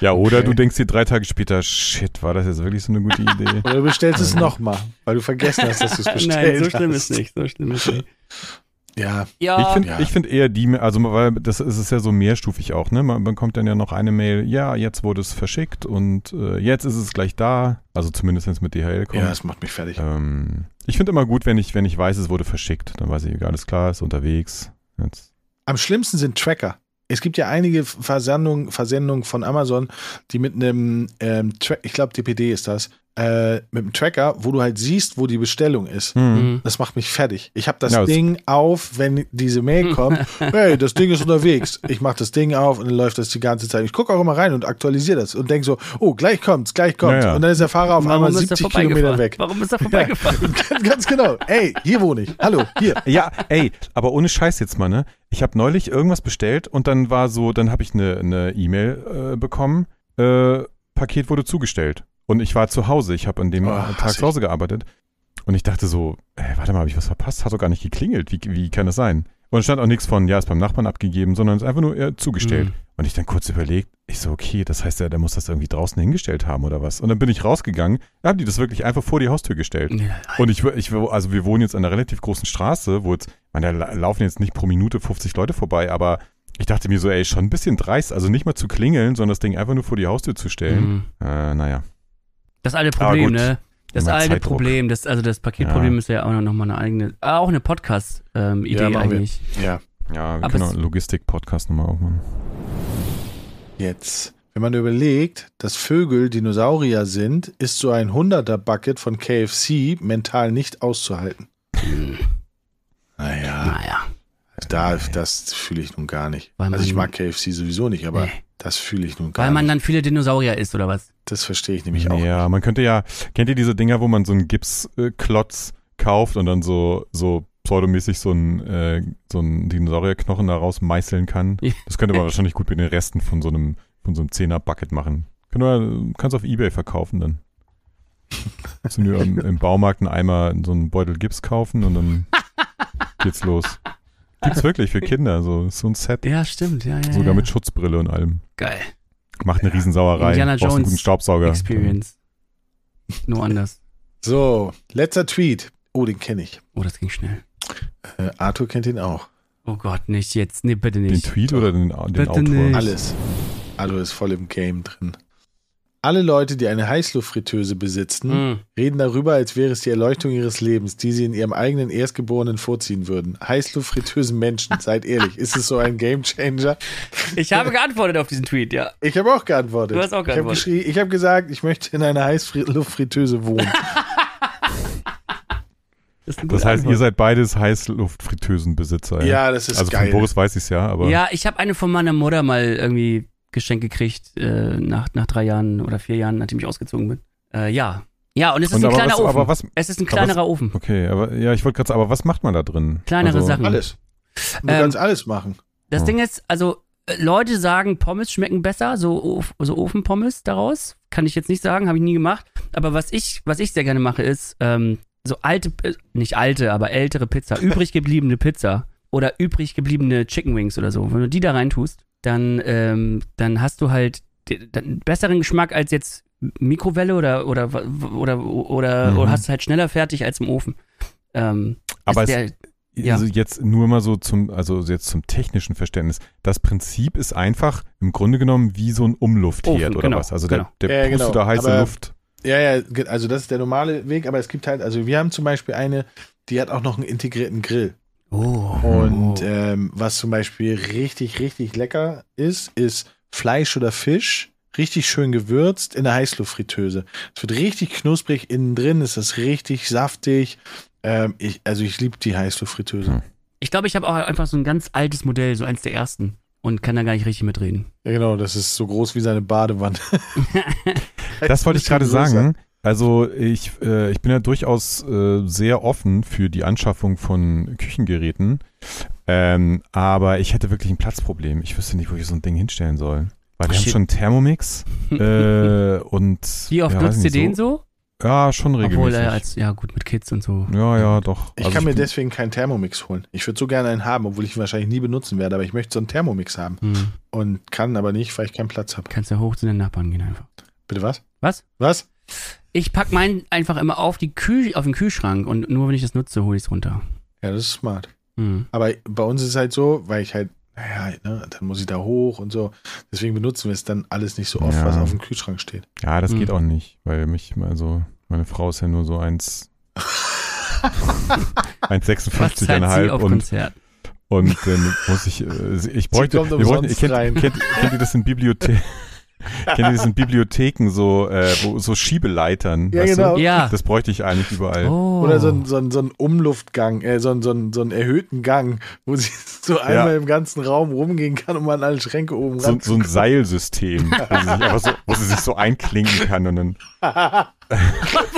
Ja, oder Okay. du denkst dir drei Tage später, shit, war das jetzt wirklich so eine gute Idee? *laughs* Oder du bestellst es nochmal, weil du vergessen hast, dass du es bestellt Nein, so schlimm hast. ist nicht, so schlimm ist nicht. Ja, Ja, Ich finde Ja. ich find eher die, also weil das ist es ja so mehrstufig auch, ne? Man bekommt dann ja noch eine Mail, ja, jetzt wurde es verschickt und äh, jetzt ist es gleich da, also zumindest wenn es mit DHL kommt. ja, das macht mich fertig. ähm, ich finde immer gut, wenn ich, wenn ich weiß, es wurde verschickt, dann weiß ich, alles klar, ist unterwegs. Jetzt. Am schlimmsten sind Tracker. Es gibt ja einige Versendungen, Versendungen von Amazon, die mit einem ähm, Track, ich glaube DPD ist das, äh, mit einem Tracker, wo du halt siehst, wo die Bestellung ist. Hm. Mhm. Das macht mich fertig. Ich habe das Ja, das- Ding auf, wenn diese Mail *laughs* kommt. hey, das Ding ist unterwegs. Ich mache das Ding auf und dann läuft das die ganze Zeit. Ich gucke auch immer rein und aktualisiere das und denke so, oh, gleich kommt's, gleich kommt's. Ja, ja. Und dann ist der Fahrer auf einmal 70 Kilometer weg. Warum ist er *laughs* vorbeigefahren? *laughs* ganz, ganz genau. Ey, hier wohne ich. Hallo, hier. Ja, ey, aber ohne Scheiß jetzt mal, ne? Ich habe neulich irgendwas bestellt und dann war so, dann habe ich eine eine E-Mail äh, bekommen, äh, Paket wurde zugestellt. Und ich war zu Hause, ich habe an dem Oh, Tag zu Hause gearbeitet. Und ich dachte so, ey, warte mal, habe ich was verpasst? Hat doch gar nicht geklingelt. Wie, wie kann das sein? Und es stand auch nichts von, ja, ist beim Nachbarn abgegeben, sondern ist einfach nur äh, zugestellt. Mhm. Und ich dann kurz überlegt, ich so, okay, das heißt ja, der muss das irgendwie draußen hingestellt haben oder was. Und dann bin ich rausgegangen, da haben die das wirklich einfach vor die Haustür gestellt. Ja, Und ich, ich, also wir wohnen jetzt an einer relativ großen Straße, wo jetzt, ich meine, da la- laufen jetzt nicht pro Minute 50 Leute vorbei, aber ich dachte mir so, ey, schon ein bisschen dreist, also nicht mal zu klingeln, sondern das Ding einfach nur vor die Haustür zu stellen. Mhm. Äh, naja. Das alte Aber Problem, ne? Das Immer alte Zeitdruck. Problem, das, also das Paketproblem ist ja auch noch mal eine eigene, ah, auch eine Podcast-Idee Ja, machen wir. eigentlich. Ja, Ja, wir Aber können auch Logistik-Podcast nochmal aufmachen. jetzt. Wenn man überlegt, dass Vögel Dinosaurier sind, ist so ein 100er-Bucket von KFC mental nicht auszuhalten. Naja, Naja. Da, das fühle ich nun gar nicht. Weil Also ich mag KFC sowieso nicht, aber Nee. das fühle ich nun gar Weil man nicht. dann viele Dinosaurier isst, oder was? Das verstehe ich nämlich auch. Ja, man könnte ja, kennt ihr diese Dinger, wo man so einen Gipsklotz kauft und dann so, so pseudomäßig so einen, äh, so einen Dinosaurierknochen daraus meißeln kann? Das könnte man wahrscheinlich gut mit den Resten von so einem, von so einem 10er-Bucket machen. Kann man, kannst auf Ebay verkaufen dann. *laughs* Kannst du nur im, im Baumarkt einen Eimer, so einen Beutel Gips kaufen und dann *laughs* geht's los. Gibt's wirklich für Kinder, so, so ein Set. Ja, stimmt. Ja, ja, Sogar ja. mit Schutzbrille und allem. Geil. Macht eine Riesensauerei. Indiana Brauchst einen Jones guten Staubsauger. Experience. Nur anders. So, letzter Tweet. Oh, den kenne ich. Oh, das ging schnell. Äh, Arthur kennt ihn auch. Oh Gott, nicht jetzt. Nee, bitte Den nicht. Tweet oder den, den Bitte Autor? nicht. Alles. Arthur ist voll im Game drin. Alle Leute, die eine Heißluftfritteuse besitzen, Mm. reden darüber, als wäre es die Erleuchtung ihres Lebens, die sie in ihrem eigenen Erstgeborenen vorziehen würden. Heißluftfritteusen Menschen, seid ehrlich, ist es so ein Gamechanger? Ich habe geantwortet auf diesen Tweet, ja. Ich habe auch geantwortet. Du hast auch Ich habe geantwortet. ich habe gesagt, ich möchte in einer Heißluftfritteuse wohnen. *laughs* Das, Das heißt, Antwort. ihr seid beides Heißluftfritteusenbesitzer. ja, das ist also geil. von Boris weiß ich es ja, aber Ja, ich habe eine von meiner Mutter mal irgendwie geschenkt gekriegt, äh, nach, nach drei Jahren oder vier Jahren, nachdem ich ausgezogen bin. Äh, ja. Ja, und es ist Und ein aber kleiner was- Ofen. aber was- es ist ein aber kleinerer Ofen. okay, aber ja, ich wollte gerade sagen, aber was macht man da drin? Kleinere also, Sachen. Alles. Du Ähm, kannst alles machen. Das Hm. Ding ist, also äh, Leute sagen, Pommes schmecken besser, so, so Ofenpommes daraus. Kann ich jetzt nicht sagen, habe ich nie gemacht. Aber was ich, was ich sehr gerne mache, ist ähm, so alte, äh, nicht alte, aber ältere Pizza, *laughs* übrig gebliebene Pizza oder übrig gebliebene Chicken Wings oder so. Wenn du die da reintust, dann, ähm, dann hast du halt einen besseren Geschmack als jetzt Mikrowelle oder oder oder oder, Mhm. oder hast halt schneller fertig als im Ofen. Ähm, Aber ist es, der, ja. also jetzt nur mal so zum, also jetzt zum technischen Verständnis. Das Prinzip ist einfach im Grunde genommen wie so ein Umluftherd Ofen, oder genau, was. Also genau. der, der Ja, genau. da heiße Aber- Luft. Ja, ja, also das ist der normale Weg, aber es gibt halt, also wir haben zum Beispiel eine, die hat auch noch einen integrierten Grill. Oh. Und ähm, was zum Beispiel richtig, richtig lecker ist, ist Fleisch oder Fisch, richtig schön gewürzt in der Heißluftfritteuse. Es wird richtig knusprig innen drin, es ist richtig saftig. Ähm, ich, also ich liebe die Heißluftfritteuse. Hm. Ich glaube, ich habe auch einfach so ein ganz altes Modell, so eins der ersten. Und kann da gar nicht richtig mitreden. Ja, genau, das ist so groß wie seine Badewanne. *laughs* *laughs* Das wollte ich gerade sagen. Also ich, äh, ich bin ja durchaus äh, sehr offen für die Anschaffung von Küchengeräten. Ähm, aber ich hätte wirklich ein Platzproblem. Ich wüsste nicht, wo ich so ein Ding hinstellen soll. Weil wir haben schon einen Thermomix *laughs* äh, und Wie oft ja, nutzt ihr den so? Ja, schon Obwohl regelmäßig. er als, ja gut, mit Kids und so. ja, ja, doch. Ich Also kann mir bin- deswegen keinen Thermomix holen. Ich würde so gerne einen haben, obwohl ich ihn wahrscheinlich nie benutzen werde, aber ich möchte so einen Thermomix haben. Hm. Und kann aber nicht, weil ich keinen Platz habe. Kannst ja hoch zu den Nachbarn gehen einfach. Bitte was? Was? Was? Ich pack meinen einfach immer auf, die Kühl auf den Kühlschrank und nur wenn ich das nutze, hole ich es runter. Ja, das ist smart. Hm. Aber bei uns ist es halt so, weil ich halt, naja, ne, dann muss ich da hoch und so. Deswegen benutzen wir es dann alles nicht so oft, Ja. was auf dem Kühlschrank steht. Ja, das Hm. geht auch nicht, weil mich, also, meine Frau ist ja nur so eins. Was zahlt sie 1,56,5 auf und, Konzert? und dann muss ich, äh, ich bräuchte, wir bräuchten, umsonst kennt, rein. kennt, kennt ihr das in Bibliotheken? Kennt ihr das in Bibliotheken so, äh, wo, so Schiebeleitern? Ja, weißt genau. Du? Ja. Das bräuchte ich eigentlich überall. Oh. Oder so ein, so ein, so ein Umluftgang, äh, so, ein, so, ein, so einen erhöhten Gang, wo sie *laughs* so einmal im ganzen Raum rumgehen kann, um an alle Schränke oben So, so ein. Seilsystem, wo sie, sich so, wo sie sich so einklinken kann und dann. *laughs*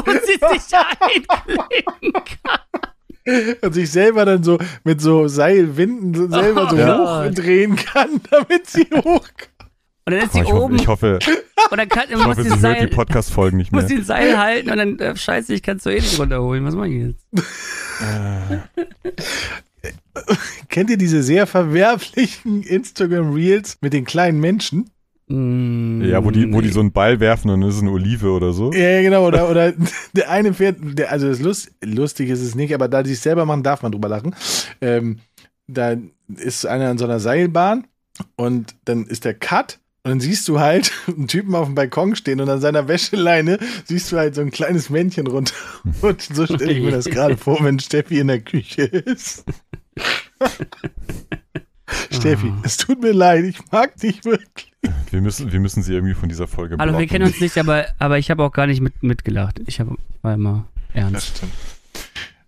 wo sie sich einklinken kann. und sich selber dann so mit so Seilwinden so selber so Ja. hochdrehen kann, *laughs* damit sie hoch Und dann ist Oh, sie ich, hoffe, oben ich hoffe, *laughs* und dann kann, ich muss hoffe sie sie hört Seil, die Podcast-Folgen nicht *laughs* muss mehr. sie ein Seil halten und dann, äh, scheiße, ich kann es doch eh nicht runterholen. Was mach ich jetzt? *laughs* Kennt ihr diese sehr verwerfliche Instagram Reels mit den kleinen Menschen? Mm, Ja, wo die, wo die so einen Ball werfen und es ist eine Olive oder so. Ja, ja, genau. Oder, oder der eine fährt, der, also das Lust, lustig ist es nicht, aber da die es selber machen, darf man drüber lachen. Ähm, da ist einer an so einer Seilbahn und dann ist der Cut und dann siehst du halt *laughs* einen Typen auf dem Balkon stehen und an seiner Wäscheleine siehst du halt so ein kleines Männchen runter. *laughs* Und so stelle ich mir das gerade vor, wenn Steffi in der Küche ist. *laughs* Steffi, Ah. es tut mir leid, ich mag dich wirklich. Wir müssen, wir müssen sie irgendwie von dieser Folge Hallo, wir blocken. kennen uns nicht, aber, aber ich habe auch gar nicht mit, mitgelacht. Ich hab, war immer ernst. stimmt.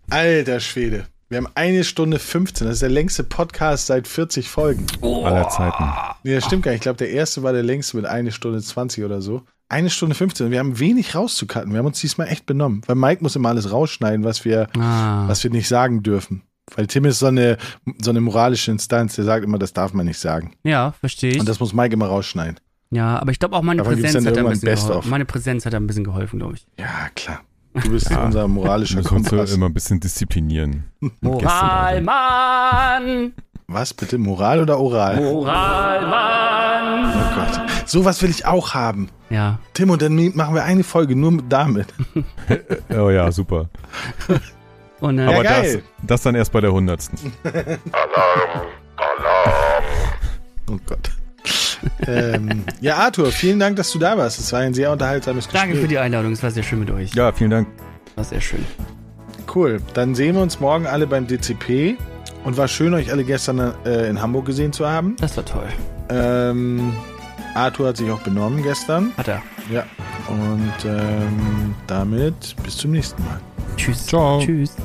Alter Schwede. Wir haben eine Stunde 15. Das ist der längste Podcast seit 40 Folgen. aller Zeiten. Nee, das stimmt gar nicht. Ich glaube, der erste war der längste mit eine Stunde 20 oder so. Eine Stunde 15. Wir haben wenig rauszucutten. Wir haben uns diesmal echt benommen. Weil Mike muss immer alles rausschneiden, was wir, Ah, was wir nicht sagen dürfen. Weil Tim ist so eine, so eine moralische Instanz, der sagt immer, das darf man nicht sagen. ja, verstehe ich. Und das muss Mike immer rausschneiden. Ja, aber ich glaube auch meine Davon Präsenz hat ein bisschen geholfen. Meine Präsenz hat da ein bisschen geholfen, glaube ich. Ja, klar. Du bist Ja. unser moralischer Müssen uns Kompass. immer ein bisschen disziplinieren. Moral, Mann! Was bitte? Moral oder oral? Moral, Mann! Oh Gott. Sowas will ich auch haben. Ja, Tim, und dann machen wir eine Folge nur mit damit. *laughs* Oh ja, super. und äh, Ja, Aber das, geil. das dann erst bei der hundertsten. *laughs* Oh Gott. Ähm, ja, Arthur, vielen Dank, dass du da warst. Es war ein sehr unterhaltsames Gespräch. Danke für die Einladung, es war sehr schön mit euch. Ja, vielen Dank. War sehr schön. Cool. Dann sehen wir uns morgen alle beim DCP. Und war schön, euch alle gestern äh, in Hamburg gesehen zu haben. Das war toll. Ähm, Arthur hat sich auch benommen gestern. Hat er. Ja. Und ähm, damit bis zum nächsten Mal. Tschüss. Ciao. Tschüss.